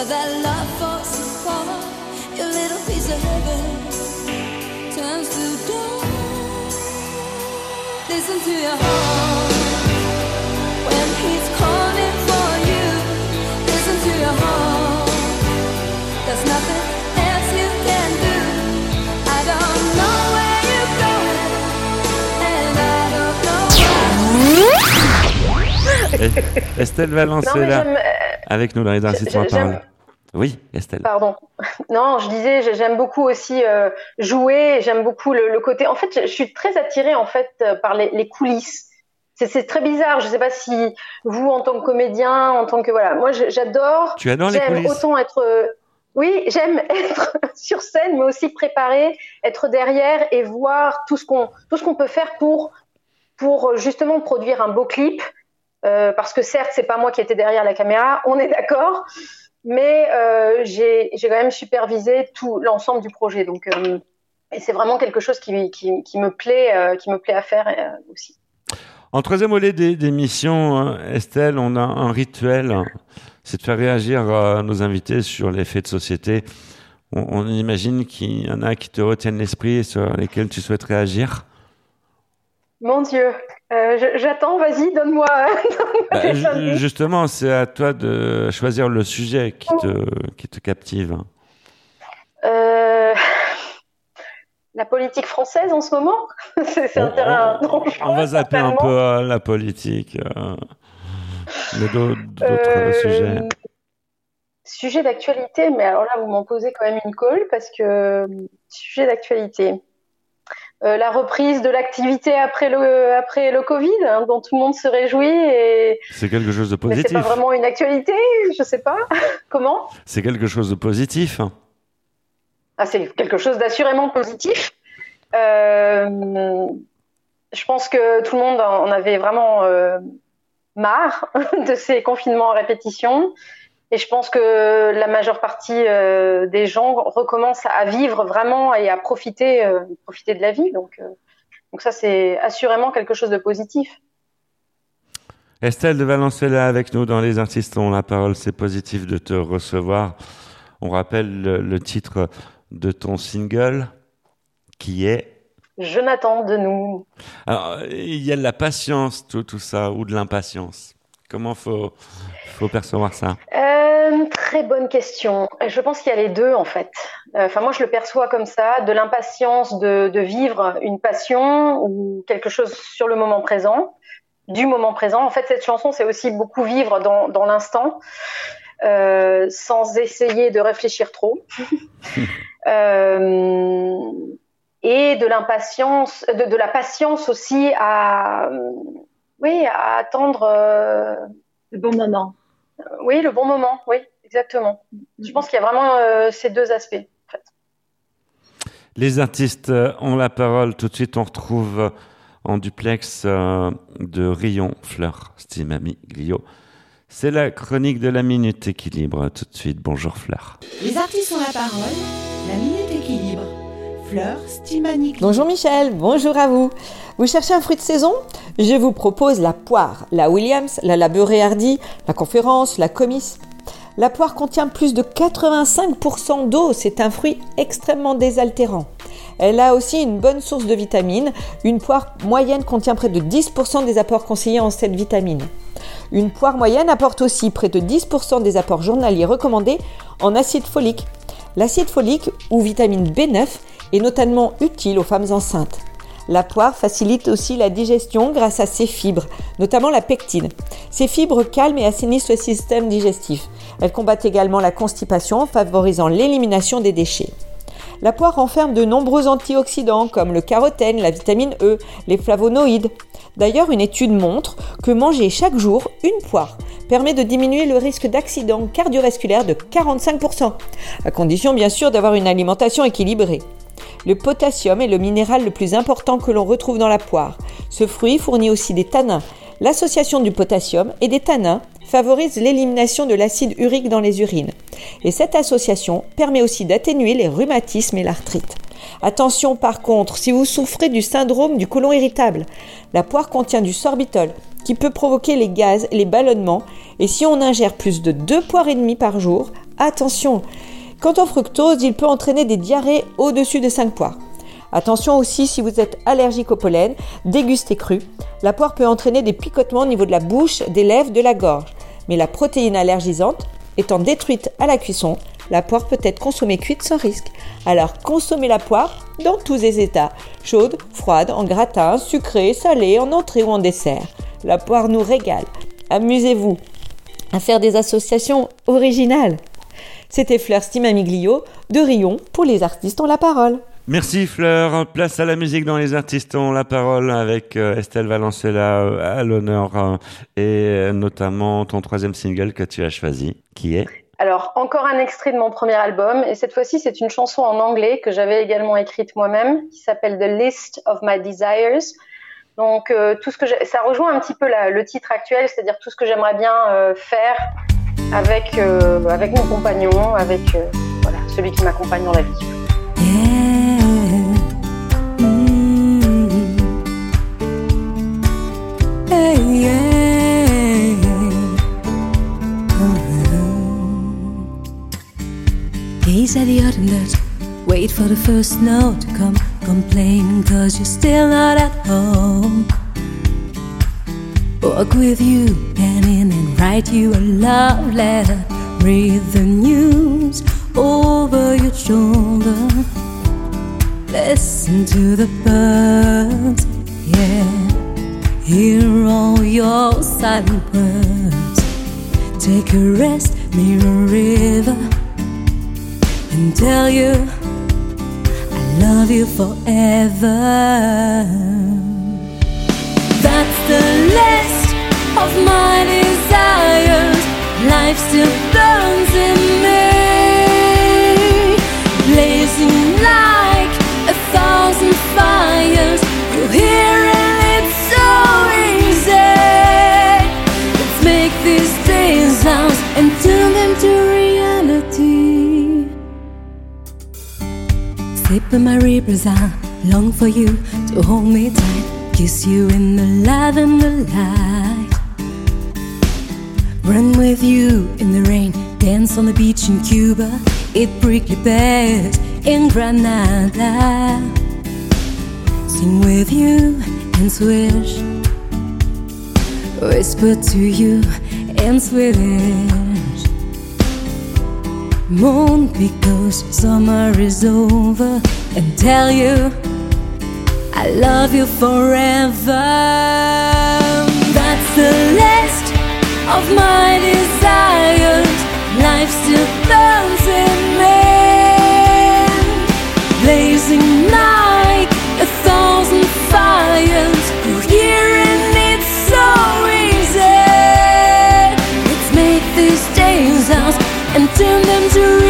But that love falls apart. Your little piece of heaven turns to dust. Listen to your heart when he's calling for you. Listen to your heart. There's nothing else you can do. I don't know where you're going, and I don't know why. Estelle Valence Non, est mais là j'aime. euh, avec nous dans les artistes. Oui, Estelle. Pardon. Non, je disais, j'ai- j'aime beaucoup aussi euh, jouer. J'aime beaucoup le, le côté. En fait, je, je suis très attirée en fait euh, par les, les coulisses. C'est- très bizarre. Je sais pas si vous, en tant que comédien, en tant que voilà, moi, j'adore. Tu adores les J'aime coulisses autant être. euh, oui, j'aime être sur scène, mais aussi préparer, être derrière et voir tout ce qu'on tout ce qu'on peut faire pour pour justement produire un beau clip. Euh, parce que certes, c'est pas moi qui étais derrière la caméra, on est d'accord, mais euh, j'ai quand même supervisé tout l'ensemble du projet. Donc, euh, c'est vraiment quelque chose qui, me plaît, euh, qui me plaît à faire aussi. En troisième volet des, missions, hein, Estelle, on a un rituel, c'est de faire réagir nos invités sur les faits de société. On imagine qu'il y en a qui te retiennent l'esprit et sur lesquels tu souhaites réagir. Mon Dieu, euh, j'attends. Vas-y, donne-moi. donne-moi Bah, justement, c'est à toi de choisir le sujet qui te, qui te captive. Euh, la politique française en ce moment, c'est un On- terrain on- On va zapper un peu euh, la politique, euh, mais d'au- d'autres Euh, sujets. Sujet d'actualité, mais alors là, vous m'en posez quand même une colle parce que sujet d'actualité. Euh, la reprise de l'activité après le, après le Covid, hein, dont tout le monde se réjouit, et... C'est quelque chose de mais c'est positif. pas vraiment une actualité, je sais pas. Comment? C'est quelque chose de positif. ah, C'est quelque chose d'assurément positif. Euh, je pense que tout le monde en avait vraiment euh, marre de ces confinements à répétition. Et je pense que la majeure partie euh, des gens recommencent à vivre vraiment et à profiter, euh, profiter de la vie. Donc, euh, donc ça, c'est assurément quelque chose de positif. Estelle de là avec nous dans Les Artistes ont la parole. C'est positif de te recevoir. On rappelle le, le titre de ton single qui est. Jonathan de nous. Alors, il y a de la patience, tout, tout ça, ou de l'impatience. Comment faut, faut percevoir ça Euh, très bonne question. Je pense qu'il y a les deux en fait. Euh, Enfin, moi, je le perçois comme ça, de l'impatience de, de vivre une passion ou quelque chose sur le moment présent, du moment présent. En fait, cette chanson, c'est aussi beaucoup vivre dans, dans l'instant, euh, sans essayer de réfléchir trop. Euh, et de l'impatience, de, de la patience aussi à, oui, à attendre. euh, Le bon moment. Oui, le bon moment, oui, exactement. Je pense qu'il y a vraiment euh, ces deux aspects. En fait. Les artistes euh, ont la parole. Tout de suite, on retrouve euh, en duplex euh, de Rion Fleur, Stimami Glio. C'est la chronique de la Minute Équilibre. Tout de suite, bonjour Fleur. Les artistes ont la parole. La minute équilibre. Bonjour Michel, bonjour à vous. Vous cherchez un fruit de saison? Je vous propose la poire, la Williams, la labeurée hardy, la conférence, la comice. La poire contient plus de 85% d'eau, c'est un fruit extrêmement désaltérant. Elle a aussi une bonne source de vitamines. Une poire moyenne contient près de 10% des apports conseillés en cette vitamine. Une poire moyenne apporte aussi près de 10% des apports journaliers recommandés en acide folique. L'acide folique ou vitamine B9 est notamment utile aux femmes enceintes. La poire facilite aussi la digestion grâce à ses fibres, notamment la pectine. Ces fibres calment et assainissent le système digestif. Elles combattent également la constipation en favorisant l'élimination des déchets. La poire renferme de nombreux antioxydants comme le carotène, la vitamine E, les flavonoïdes. D'ailleurs, une étude montre que manger chaque jour une poire permet de diminuer le risque d'accident cardiovasculaire de 45%, à condition bien sûr d'avoir une alimentation équilibrée. Le potassium est le minéral le plus important que l'on retrouve dans la poire. Ce fruit fournit aussi des tanins. L'association du potassium et des tanins favorise l'élimination de l'acide urique dans les urines. Et cette association permet aussi d'atténuer les rhumatismes et l'arthrite. Attention par contre, si vous souffrez du syndrome du côlon irritable, la poire contient du sorbitol qui peut provoquer les gaz et les ballonnements et si on ingère plus de 2 poires et demie par jour, Attention, quant au fructose, il peut entraîner des diarrhées au-dessus de 5 poires. Attention aussi si vous êtes allergique au pollen, dégustez cru. La poire peut entraîner des picotements au niveau de la bouche, des lèvres, de la gorge. Mais la protéine allergisante étant détruite à la cuisson, la poire peut être consommée cuite sans risque. Alors consommez la poire dans tous les états, chaude, froide, en gratin, sucrée, salée, en entrée ou en dessert. La poire nous régale. Amusez-vous à faire des associations originales. C'était Fleur Stimamiglio de Rion pour les artistes ont la parole. Merci Fleur. Place à la musique dans les artistes ont la parole avec euh, Estelle Valencella euh, à l'honneur euh, et notamment ton troisième single que tu as choisi, qui est alors, encore un extrait de mon premier album, et cette fois-ci, c'est une chanson en anglais que j'avais également écrite moi-même, qui s'appelle The List of My Desires. Donc, tout ce que ça rejoint un petit peu le titre actuel, c'est-à-dire tout ce que j'aimerais bien faire avec avec mon compagnon, avec voilà celui qui m'accompagne dans la vie. Gaze at the autumn Wait for the first snow to come. Complain cause you're still not at home. Walk with you, pen in and write you a love letter. Read the news over your shoulder. Listen to the birds, yeah. Hear all your silent words. Take a rest near a river and tell you I love you forever. That's the list of my desires. Life still burns in me, blazing like a thousand fires. You hear it, it's so easy. Let's make these days ours and turn them to reality. Sipping my rivers, I long for you to hold me tight, kiss you in the lavender light. Run with you in the rain, dance on the beach in Cuba, eat prickly pears in Granada. Sing with you in Swedish, whisper to you in Swedish. Moon because summer is over, and tell you I love you forever. That's the list of my desires. Life still burns in me, blazing like a thousand fires. You hear it, it's so easy. Let's make these days ours and turn them to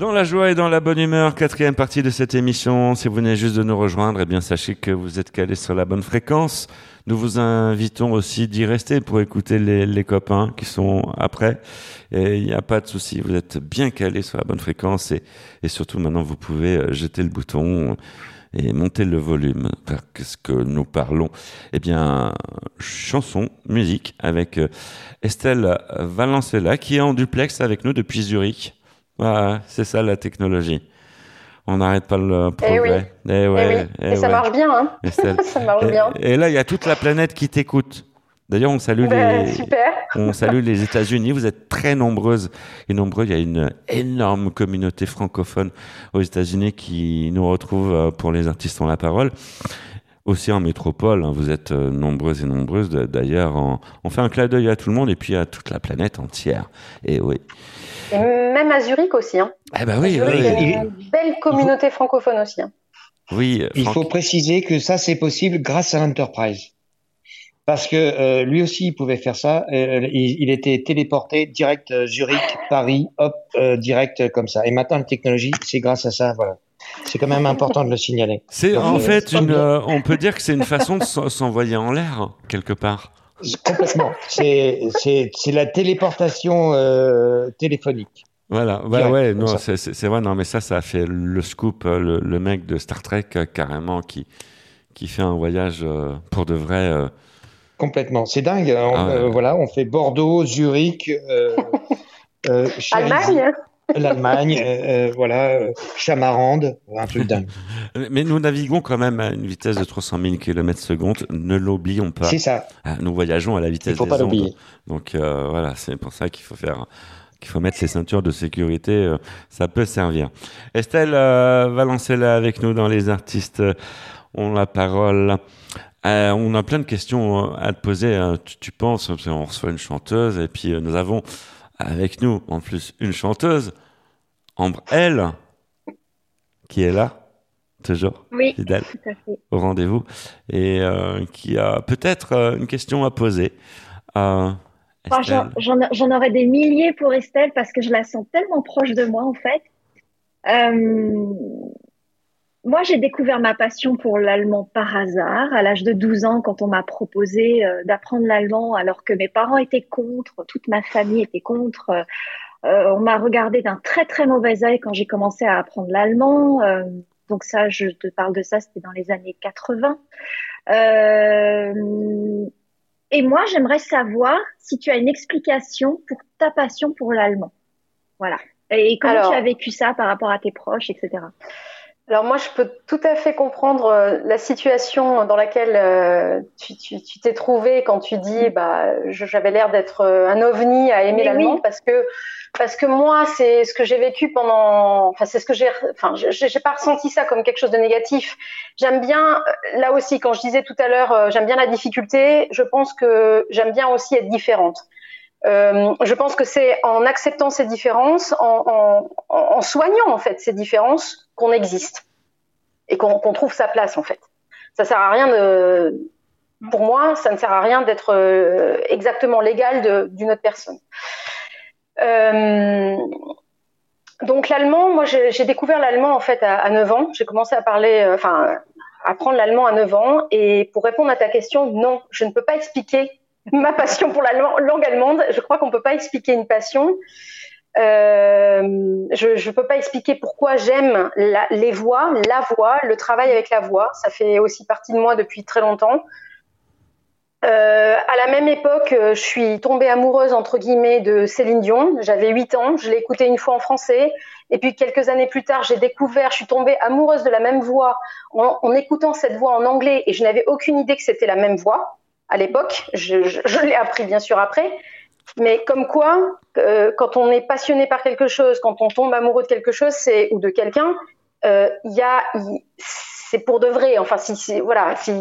Dans la joie et dans la bonne humeur, quatrième partie de cette émission. Si vous venez juste de nous rejoindre, eh bien sachez que vous êtes calés sur la bonne fréquence. Nous vous invitons aussi d'y rester pour écouter les, copains qui sont après. Et il n'y a pas de souci, vous êtes bien calés sur la bonne fréquence et, surtout maintenant vous pouvez euh, jeter le bouton et monter le volume. Qu'est-ce que nous parlons Eh bien, chanson, musique avec euh, Estelle Valencella qui est en duplex avec nous depuis Zurich. Voilà, c'est ça la technologie. On n'arrête pas le progrès. Eh oui. Et, oui. et ça ouais. marche bien, hein Estelle. Ça marche et, bien. Et là, il y a toute la planète qui t'écoute. D'ailleurs, on salue Ben, les, super. on salue les États-Unis. Vous êtes très nombreuses et nombreux. Il y a une énorme communauté francophone aux États-Unis qui nous retrouve euh, pour les artistes ont la parole. Aussi en métropole, hein, vous êtes euh, nombreuses et nombreuses. D'ailleurs, on fait un clin d'œil à tout le monde et puis à toute la planète entière. Et oui. Même à Zurich aussi. Hein. Eh ben oui, Zurich, oui, il y a une belle communauté francophone aussi. hein. oui. Il Franck- faut préciser que ça, c'est possible grâce à l'Enterprise. Parce que euh, lui aussi, il pouvait faire ça. Euh, il, il était téléporté direct euh, Zurich, Paris, hop, euh, direct euh, comme ça. Et maintenant, la technologie, c'est grâce à ça, voilà. C'est quand même important de le signaler. C'est en euh, fait une, euh, on peut dire que c'est une façon de s'en- s'envoyer en l'air quelque part. Complètement. C'est c'est c'est la téléportation euh, téléphonique. Voilà, ouais, Direct, ouais, non, c'est- c'est c'est vrai, non, mais ça, ça a fait le scoop, euh, le, le mec de Star Trek euh, carrément qui qui fait un voyage euh, pour de vrai. euh, Complètement. C'est dingue. On, Ah ouais. euh, voilà, on fait Bordeaux, Zurich, euh, euh, Allemagne l'Allemagne, euh, euh, voilà, euh, Chamarande, un truc dingue. Mais nous naviguons quand même à une vitesse de 300 000 km secondes. Ne l'oublions pas. C'est ça. Ah, Nous voyageons à la vitesse Il faut des pas ondes. l'oublier. Donc euh, voilà, c'est pour ça qu'il faut faire, qu'il faut mettre les ceintures de sécurité. euh, ça peut servir. Estelle euh, va lancer là avec nous dans les artistes ont la parole. Euh, on a plein de questions à te poser. hein. Tu, tu penses, qu'on reçoit une chanteuse et puis euh, nous avons avec nous en plus une chanteuse, Ambre L, qui est là toujours Oui, fidèle tout à fait. au rendez-vous et euh, qui a peut-être euh, une question à poser. Euh, Enfin, j'en- aurais des milliers pour Estelle parce que je la sens tellement proche de moi en fait. Moi, j'ai découvert ma passion pour l'allemand par hasard à l'âge de 12 ans quand on m'a proposé euh, d'apprendre l'allemand alors que mes parents étaient contre, toute ma famille était contre. Euh, euh, on m'a regardé d'un très très mauvais œil quand j'ai commencé à apprendre l'allemand. Euh, donc ça, je te parle de ça, c'était dans les années 80. Euh, et moi, j'aimerais savoir si tu as une explication pour ta passion pour l'allemand. Voilà. Et comment Alors- tu as vécu ça par rapport à tes proches, etc. Alors moi, je peux tout à fait comprendre euh, la situation dans laquelle euh, tu tu- tu t'es trouvé quand tu dis, bah, j'avais l'air d'être euh, un ovni à aimer l'allemand oui. parce que parce que moi, c'est ce que j'ai vécu pendant, enfin c'est ce que j'ai, enfin j'ai j'ai pas ressenti ça comme quelque chose de négatif. J'aime bien, là aussi, quand je disais tout à l'heure, j'aime bien la difficulté. Je pense que j'aime bien aussi être différente. Euh, je pense que c'est en acceptant ces différences, en, en, en- en soignant en fait ces différences qu'on existe et qu'on trouve sa place en fait. Ça sert à rien de, pour moi, ça ne sert à rien d'être euh, exactement l'égal d'une autre personne. Euh, donc l'allemand, moi j'ai découvert l'allemand en fait à, à 9 ans. J'ai commencé à parler, euh, enfin à apprendre l'allemand à 9 ans. Et pour répondre à ta question, non, je ne peux pas expliquer ma passion pour la lan- langue allemande. Je crois qu'on ne peut pas expliquer une passion. Euh, je ne peux pas expliquer pourquoi j'aime les voix, la voix, le travail avec la voix. Ça fait aussi partie de moi depuis très longtemps. Euh, à la même époque, euh, je suis tombée amoureuse entre guillemets de Céline Dion. J'avais 8 ans, je l'ai écoutée une fois en français, et puis quelques années plus tard, j'ai découvert, je suis tombée amoureuse de la même voix en, écoutant cette voix en anglais, et je n'avais aucune idée que c'était la même voix à l'époque. Je l'ai appris bien sûr après, mais comme quoi, euh, quand on est passionné par quelque chose, quand on tombe amoureux de quelque chose, c'est ou de quelqu'un, euh, il y a, c'est pour de vrai. Enfin, si, si voilà, si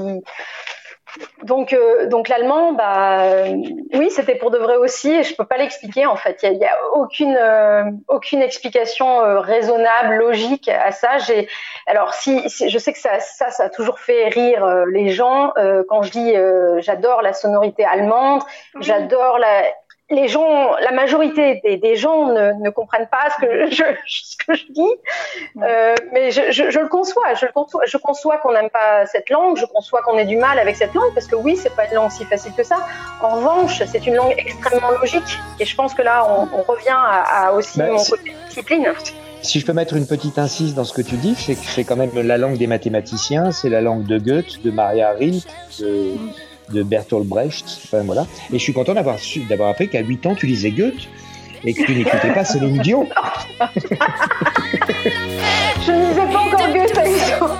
donc, euh, donc l'allemand, bah, euh, oui, c'était pour de vrai aussi, et je peux pas l'expliquer en fait. Il y a, a aucune euh, aucune explication euh, raisonnable, logique à ça. J'ai, alors si, si- je sais que ça, ça, ça a toujours fait rire euh, les gens euh, quand je dis euh, j'adore la sonorité allemande, j'adore la les gens, la majorité des, des gens ne, ne comprennent pas ce que je, ce que je dis, euh, mais je, je, je le conçois. Je le conçois, je conçois qu'on n'aime pas cette langue, je conçois qu'on ait du mal avec cette langue, parce que oui, c'est pas une langue si facile que ça. En revanche, c'est une langue extrêmement logique, et je pense que là, on, on revient à, à aussi Bah, mon côté discipline. Si je peux mettre une petite incise dans ce que tu dis, c'est que c'est quand même la langue des mathématiciens, c'est la langue de Goethe, de Maria Rilke, de, de Bertolt Brecht. Enfin, voilà. Et je suis content d'avoir su, d'avoir appris qu'à 8 ans, tu lisais Goethe et que tu n'écoutais pas Céline Dion. Je ne disais pas encore Goethe à huit ans.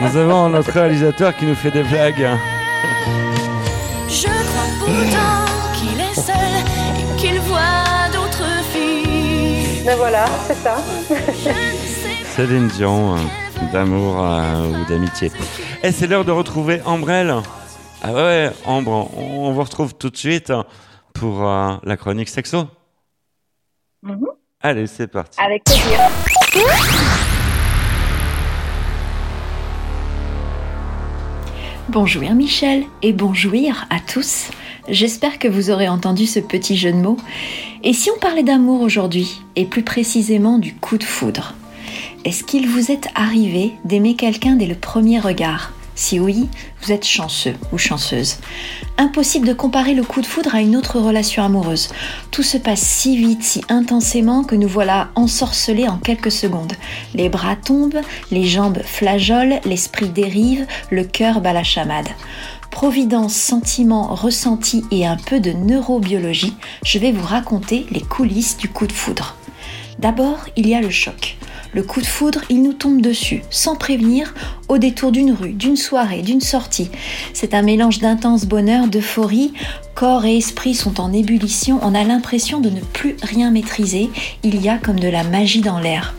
Nous avons notre réalisateur qui nous fait des blagues. Je crois pourtant qu'il est seul et qu'il voit d'autres filles. Ben voilà, c'est ça. Céline Dion, d'amour euh, ou d'amitié. Et c'est l'heure de retrouver Ambrelle. Ah ouais, Ambre, on, vous retrouve tout de suite pour euh, la chronique sexo. Mhm. Allez, c'est parti. Avec plaisir. Bonjour Michel et bonjour à tous. J'espère que vous aurez entendu ce petit jeu de mots. Et si on parlait d'amour aujourd'hui, et plus précisément du coup de foudre? Est-ce qu'il vous est arrivé d'aimer quelqu'un dès le premier regard? Si oui, vous êtes chanceux ou chanceuse. Impossible de comparer le coup de foudre à une autre relation amoureuse. Tout se passe si vite, si intensément que nous voilà ensorcelés en quelques secondes. Les bras tombent, les jambes flageolent, l'esprit dérive, le cœur bat la chamade. Providence, sentiments, ressentis et un peu de neurobiologie, je vais vous raconter les coulisses du coup de foudre. D'abord, il y a le choc. Le coup de foudre, il nous tombe dessus, sans prévenir, au détour d'une rue, d'une soirée, d'une sortie. C'est un mélange d'intense bonheur, d'euphorie. Corps et esprit sont en ébullition, on a l'impression de ne plus rien maîtriser. Il y a comme de la magie dans l'air.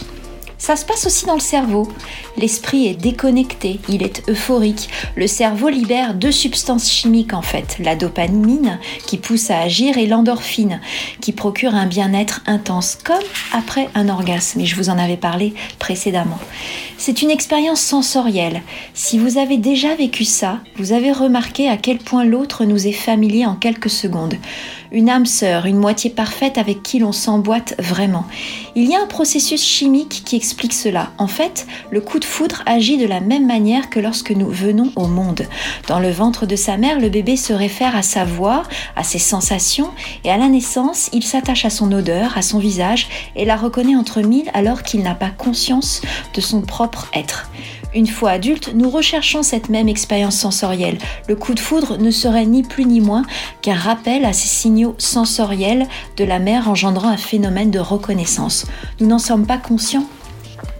Ça se passe aussi dans le cerveau. L'esprit est déconnecté, il est euphorique. Le cerveau libère deux substances chimiques en fait, la dopamine qui pousse à agir et l'endorphine qui procure un bien-être intense, comme après un orgasme. Et je vous en avais parlé précédemment. C'est une expérience sensorielle. Si vous avez déjà vécu ça, vous avez remarqué à quel point l'autre nous est familier en quelques secondes une âme sœur, une moitié parfaite avec qui l'on s'emboîte vraiment. Il y a un processus chimique qui explique cela. En fait, le coup de foudre agit de la même manière que lorsque nous venons au monde. Dans le ventre de sa mère, le bébé se réfère à sa voix, à ses sensations, et à la naissance, il s'attache à son odeur, à son visage, et la reconnaît entre mille alors qu'il n'a pas conscience de son propre être. Une fois adulte, nous recherchons cette même expérience sensorielle. Le coup de foudre ne serait ni plus ni moins qu'un rappel à ces signaux sensoriels de la mère engendrant un phénomène de reconnaissance. Nous n'en sommes pas conscients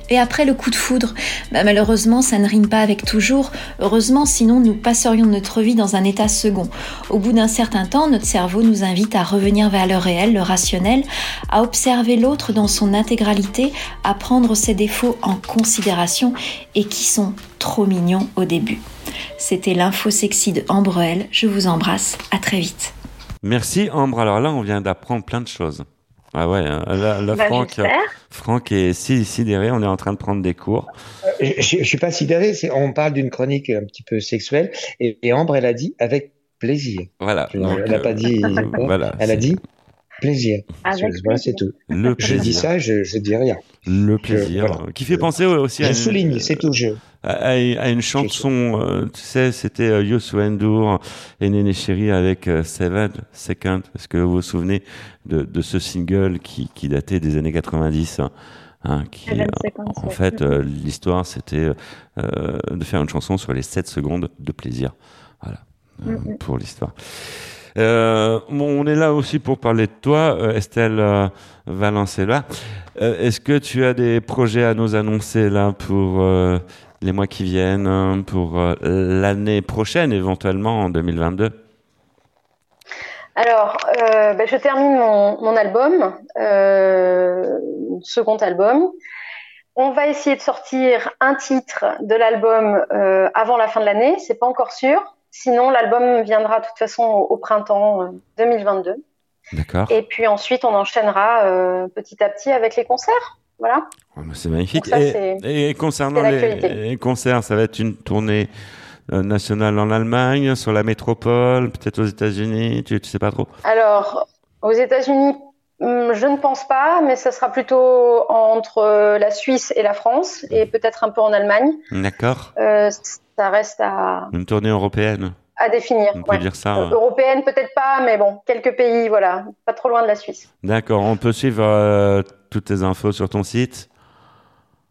et après le coup de foudre, bah, malheureusement, ça ne rime pas avec toujours. Heureusement, sinon nous passerions notre vie dans un état second. Au bout d'un certain temps, notre cerveau nous invite à revenir vers le réel, le rationnel, à observer l'autre dans son intégralité, à prendre ses défauts en considération et qui sont trop mignons au début. C'était l'info sexy de Ambre Je vous embrasse. À très vite. Merci Ambre. Alors là, on vient d'apprendre plein de choses. Ah ouais, hein. là, Bah, Franck, est si sidéré, on est en train de prendre des cours. Euh, Je, je suis pas sidéré, on parle d'une chronique un petit peu sexuelle, et, et Ambre, elle a dit avec plaisir. Voilà. Elle donc, n'a euh, pas dit. voilà, Elle a dit plaisir. C'est tout. Le Je dis plaisir. ça, je, je dis rien. Le plaisir. voilà. Qui fait penser aussi à Je une, souligne, c'est tout. Je. à, à- à une chanson, euh, tu sais, c'était euh, Youssou N'Dour et Néné Chéri avec euh, Seven Second. Est-ce que vous vous souvenez de, de ce single qui, qui datait des années 90 hein, hein, qui, Seven euh, Seconds, En fait, euh, l'histoire, c'était euh, de faire une chanson sur les 7 secondes de plaisir. Voilà, euh, Mhm. pour l'histoire. Euh, on est là aussi pour parler de toi, euh, Estelle euh, Valencella. Est-ce que tu as des projets à nous annoncer là pour les mois qui viennent, hein, pour l'année prochaine éventuellement en 2022 Alors, ben, je termine mon, album, second album. On va essayer de sortir un titre de l'album avant la fin de l'année, c'est pas encore sûr. Sinon, l'album viendra de toute façon au, au printemps euh, 2022. D'accord. Et puis ensuite, on enchaînera euh, petit à petit avec les concerts. Voilà. Oh, C'est magnifique. Ça, et, concernant les, concerts, ça va être une tournée euh, nationale en Allemagne, sur la métropole, peut-être aux États-Unis, tu, tu sais pas trop Alors, aux États-Unis, hum, je ne pense pas, mais ça sera plutôt entre euh, la Suisse et la France, et peut-être un peu en Allemagne. D'accord. Euh, ça reste à, Une tournée européenne, à définir. on peut dire ça. Euh, hein. Européenne, peut-être pas, mais bon, quelques pays, voilà, pas trop loin de la Suisse. D'accord. On peut suivre euh, toutes tes infos sur ton site?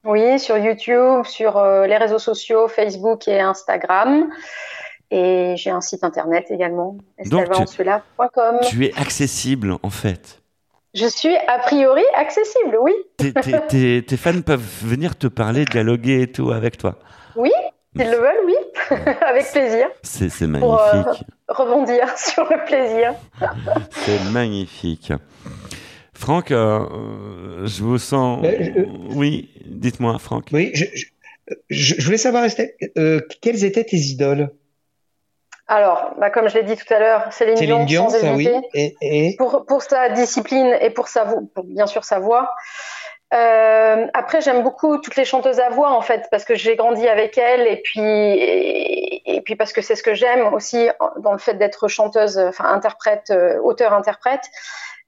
Oui, sur YouTube, sur euh, les réseaux sociaux, Facebook et Instagram. Et j'ai un site internet également, Donc, tu-. Tu es accessible en fait. Je suis a priori accessible, oui. Tes, tes- tes- tes fans peuvent venir te parler, dialoguer et tout avec toi. Oui, s'ils le veulent, oui. Avec plaisir. C'est c'est Pour euh, magnifique. rebondir sur le plaisir. C'est magnifique. Franck, euh, je vous sens. Euh, je- Oui, dites-moi, Franck. Oui, je, je, je- je voulais savoir, Estelle, euh, quelles étaient tes idoles? Alors, bah, comme je l'ai dit tout à l'heure, Céline, Céline Dion, sans ça oui. Et, et? Pour, pour sa discipline et pour, sa, vo- pour bien sûr sa voix. Euh, après, j'aime beaucoup toutes les chanteuses à voix, en fait, parce que j'ai grandi avec elles et puis, parce que c'est ce que j'aime aussi dans le fait d'être chanteuse, enfin interprète, euh, auteur-interprète.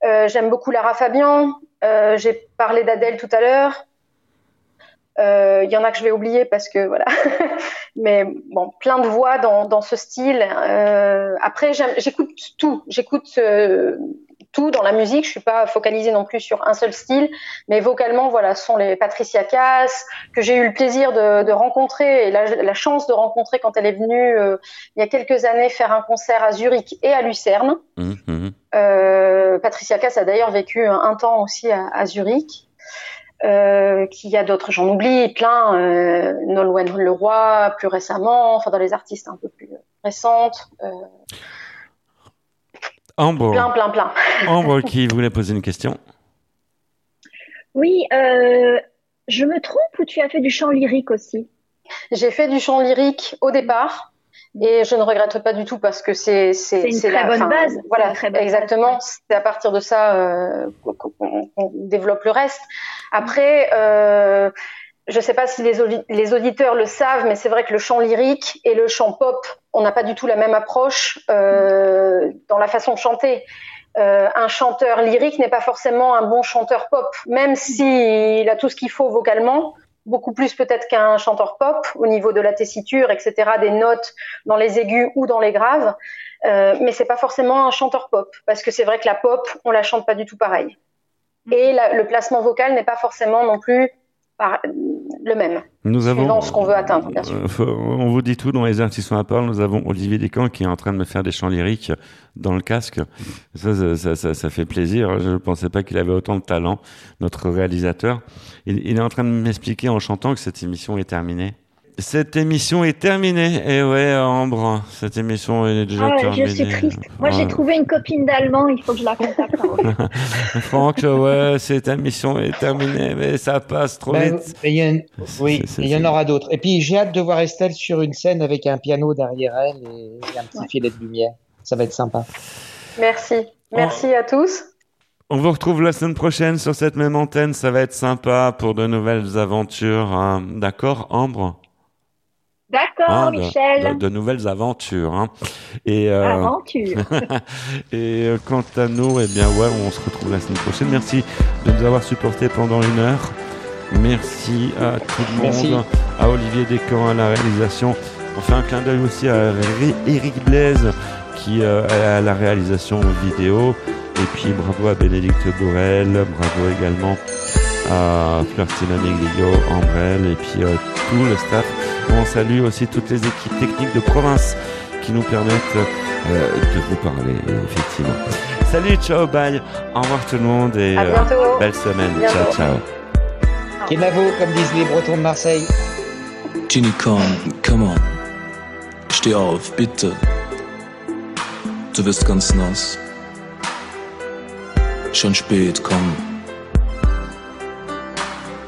Euh, j'aime beaucoup Lara Fabian. Euh, j'ai parlé d'Adèle tout à l'heure. Il y en a que je vais oublier parce que voilà. Mais bon, plein de voix dans, dans ce style. Après, j'écoute tout. J'écoute tout dans la musique. Je suis pas focalisée non plus sur un seul style, mais vocalement, voilà, ce sont les Patricia Cass que j'ai eu le plaisir de, de rencontrer et la, la chance de rencontrer quand elle est venue euh, il y a quelques années faire un concert à Zurich et à Lucerne. Mhm, mhm. Euh, Patricia Cass a d'ailleurs vécu un, un temps aussi à, à Zurich. Euh, qu'il y a d'autres, j'en oublie plein, euh, Nolwenn Leroy plus récemment, enfin dans les artistes un peu plus récentes, euh, Ambre, plein, plein, plein. Ambre qui voulait poser une question. Oui, euh, je me trompe ou tu as fait du chant lyrique aussi? J'ai fait du chant lyrique au départ et je ne regrette pas du tout parce que c'est C'est une très la- bonne base, Voilà, une très bonne exactement. C'est à partir de ça euh, qu'on développe le reste. Après, euh, je ne sais pas si les, audi- les auditeurs le savent, mais c'est vrai que le chant lyrique et le chant pop, on n'a pas du tout la même approche euh, dans la façon de chanter. Euh, un chanteur lyrique n'est pas forcément un bon chanteur pop, même s'il a tout ce qu'il faut vocalement, beaucoup plus peut-être qu'un chanteur pop au niveau de la tessiture, etc., des notes dans les aigus ou dans les graves. Euh, mais c'est pas forcément un chanteur pop, parce que c'est vrai que la pop, on la chante pas du tout pareil. Et la- le placement vocal n'est pas forcément non plus le même. Nous avons. Ce qu'on veut atteindre, bien sûr. Euh, on vous dit tout dans les artistes sont à parole. Nous avons Olivier Descamps qui est en train de me faire des chants lyriques dans le casque. Ça, ça, ça, ça- ça fait plaisir. Je ne pensais pas qu'il avait autant de talent, notre réalisateur. Il, il est en train de m'expliquer en chantant que cette émission est terminée. Cette émission est terminée. Et ouais, Ambre, cette émission est déjà Ah ouais, terminée. je suis triste. Moi, j'ai trouvé une copine d'allemand, il faut que je la contacte. hein. Franck, ouais, cette émission est terminée, mais ça passe trop Ben, vite. mais il y a une- Oui, il y en aura d'autres. Et puis j'ai hâte de voir Estelle sur une scène avec un piano derrière elle et, et un petit filet de lumière. Ça va être sympa. Merci. Merci à tous. On vous retrouve la semaine prochaine sur cette même antenne. Ça va être sympa pour de nouvelles aventures. hein. D'accord, Ambre? D'accord, Hein, de- Michel. de, de nouvelles aventures. hein. Et, euh, Aventure. et euh, quant à nous, eh bien ouais, on se retrouve la semaine prochaine. Merci de nous avoir supportés pendant une heure. Merci à tout le monde, Merci. à Olivier Descamps à la réalisation. On fait un clin d'œil aussi à Ri- Eric Blaise qui euh, est à la réalisation vidéo. Et puis bravo à Bénédicte Bourrel, bravo également à Flortina Neglio, Ambrelle et puis euh, tout le staff. On salue aussi toutes les équipes techniques de province qui nous permettent euh, de vous parler, effectivement. Salut, ciao, bye. Au revoir tout le monde et euh, belle semaine. Bientôt. Ciao, ciao. Kenavo, comme disent les Bretons de Marseille? Ginny, komm, come on. Steh auf, bitte. Du wirst ganz nass. Schon spät, komm.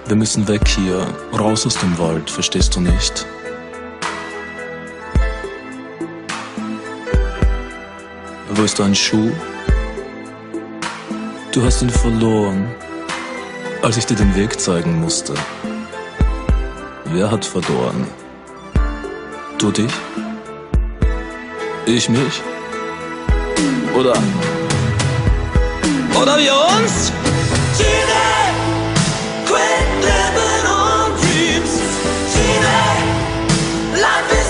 Wir müssen weg hier, raus aus dem Wald, verstehst du nicht? Wo ist dein Schuh? Du hast ihn verloren, als ich dir den Weg zeigen musste. Wer hat verloren? Du dich? Ich mich? Oder? Oder wir uns? Chile! Life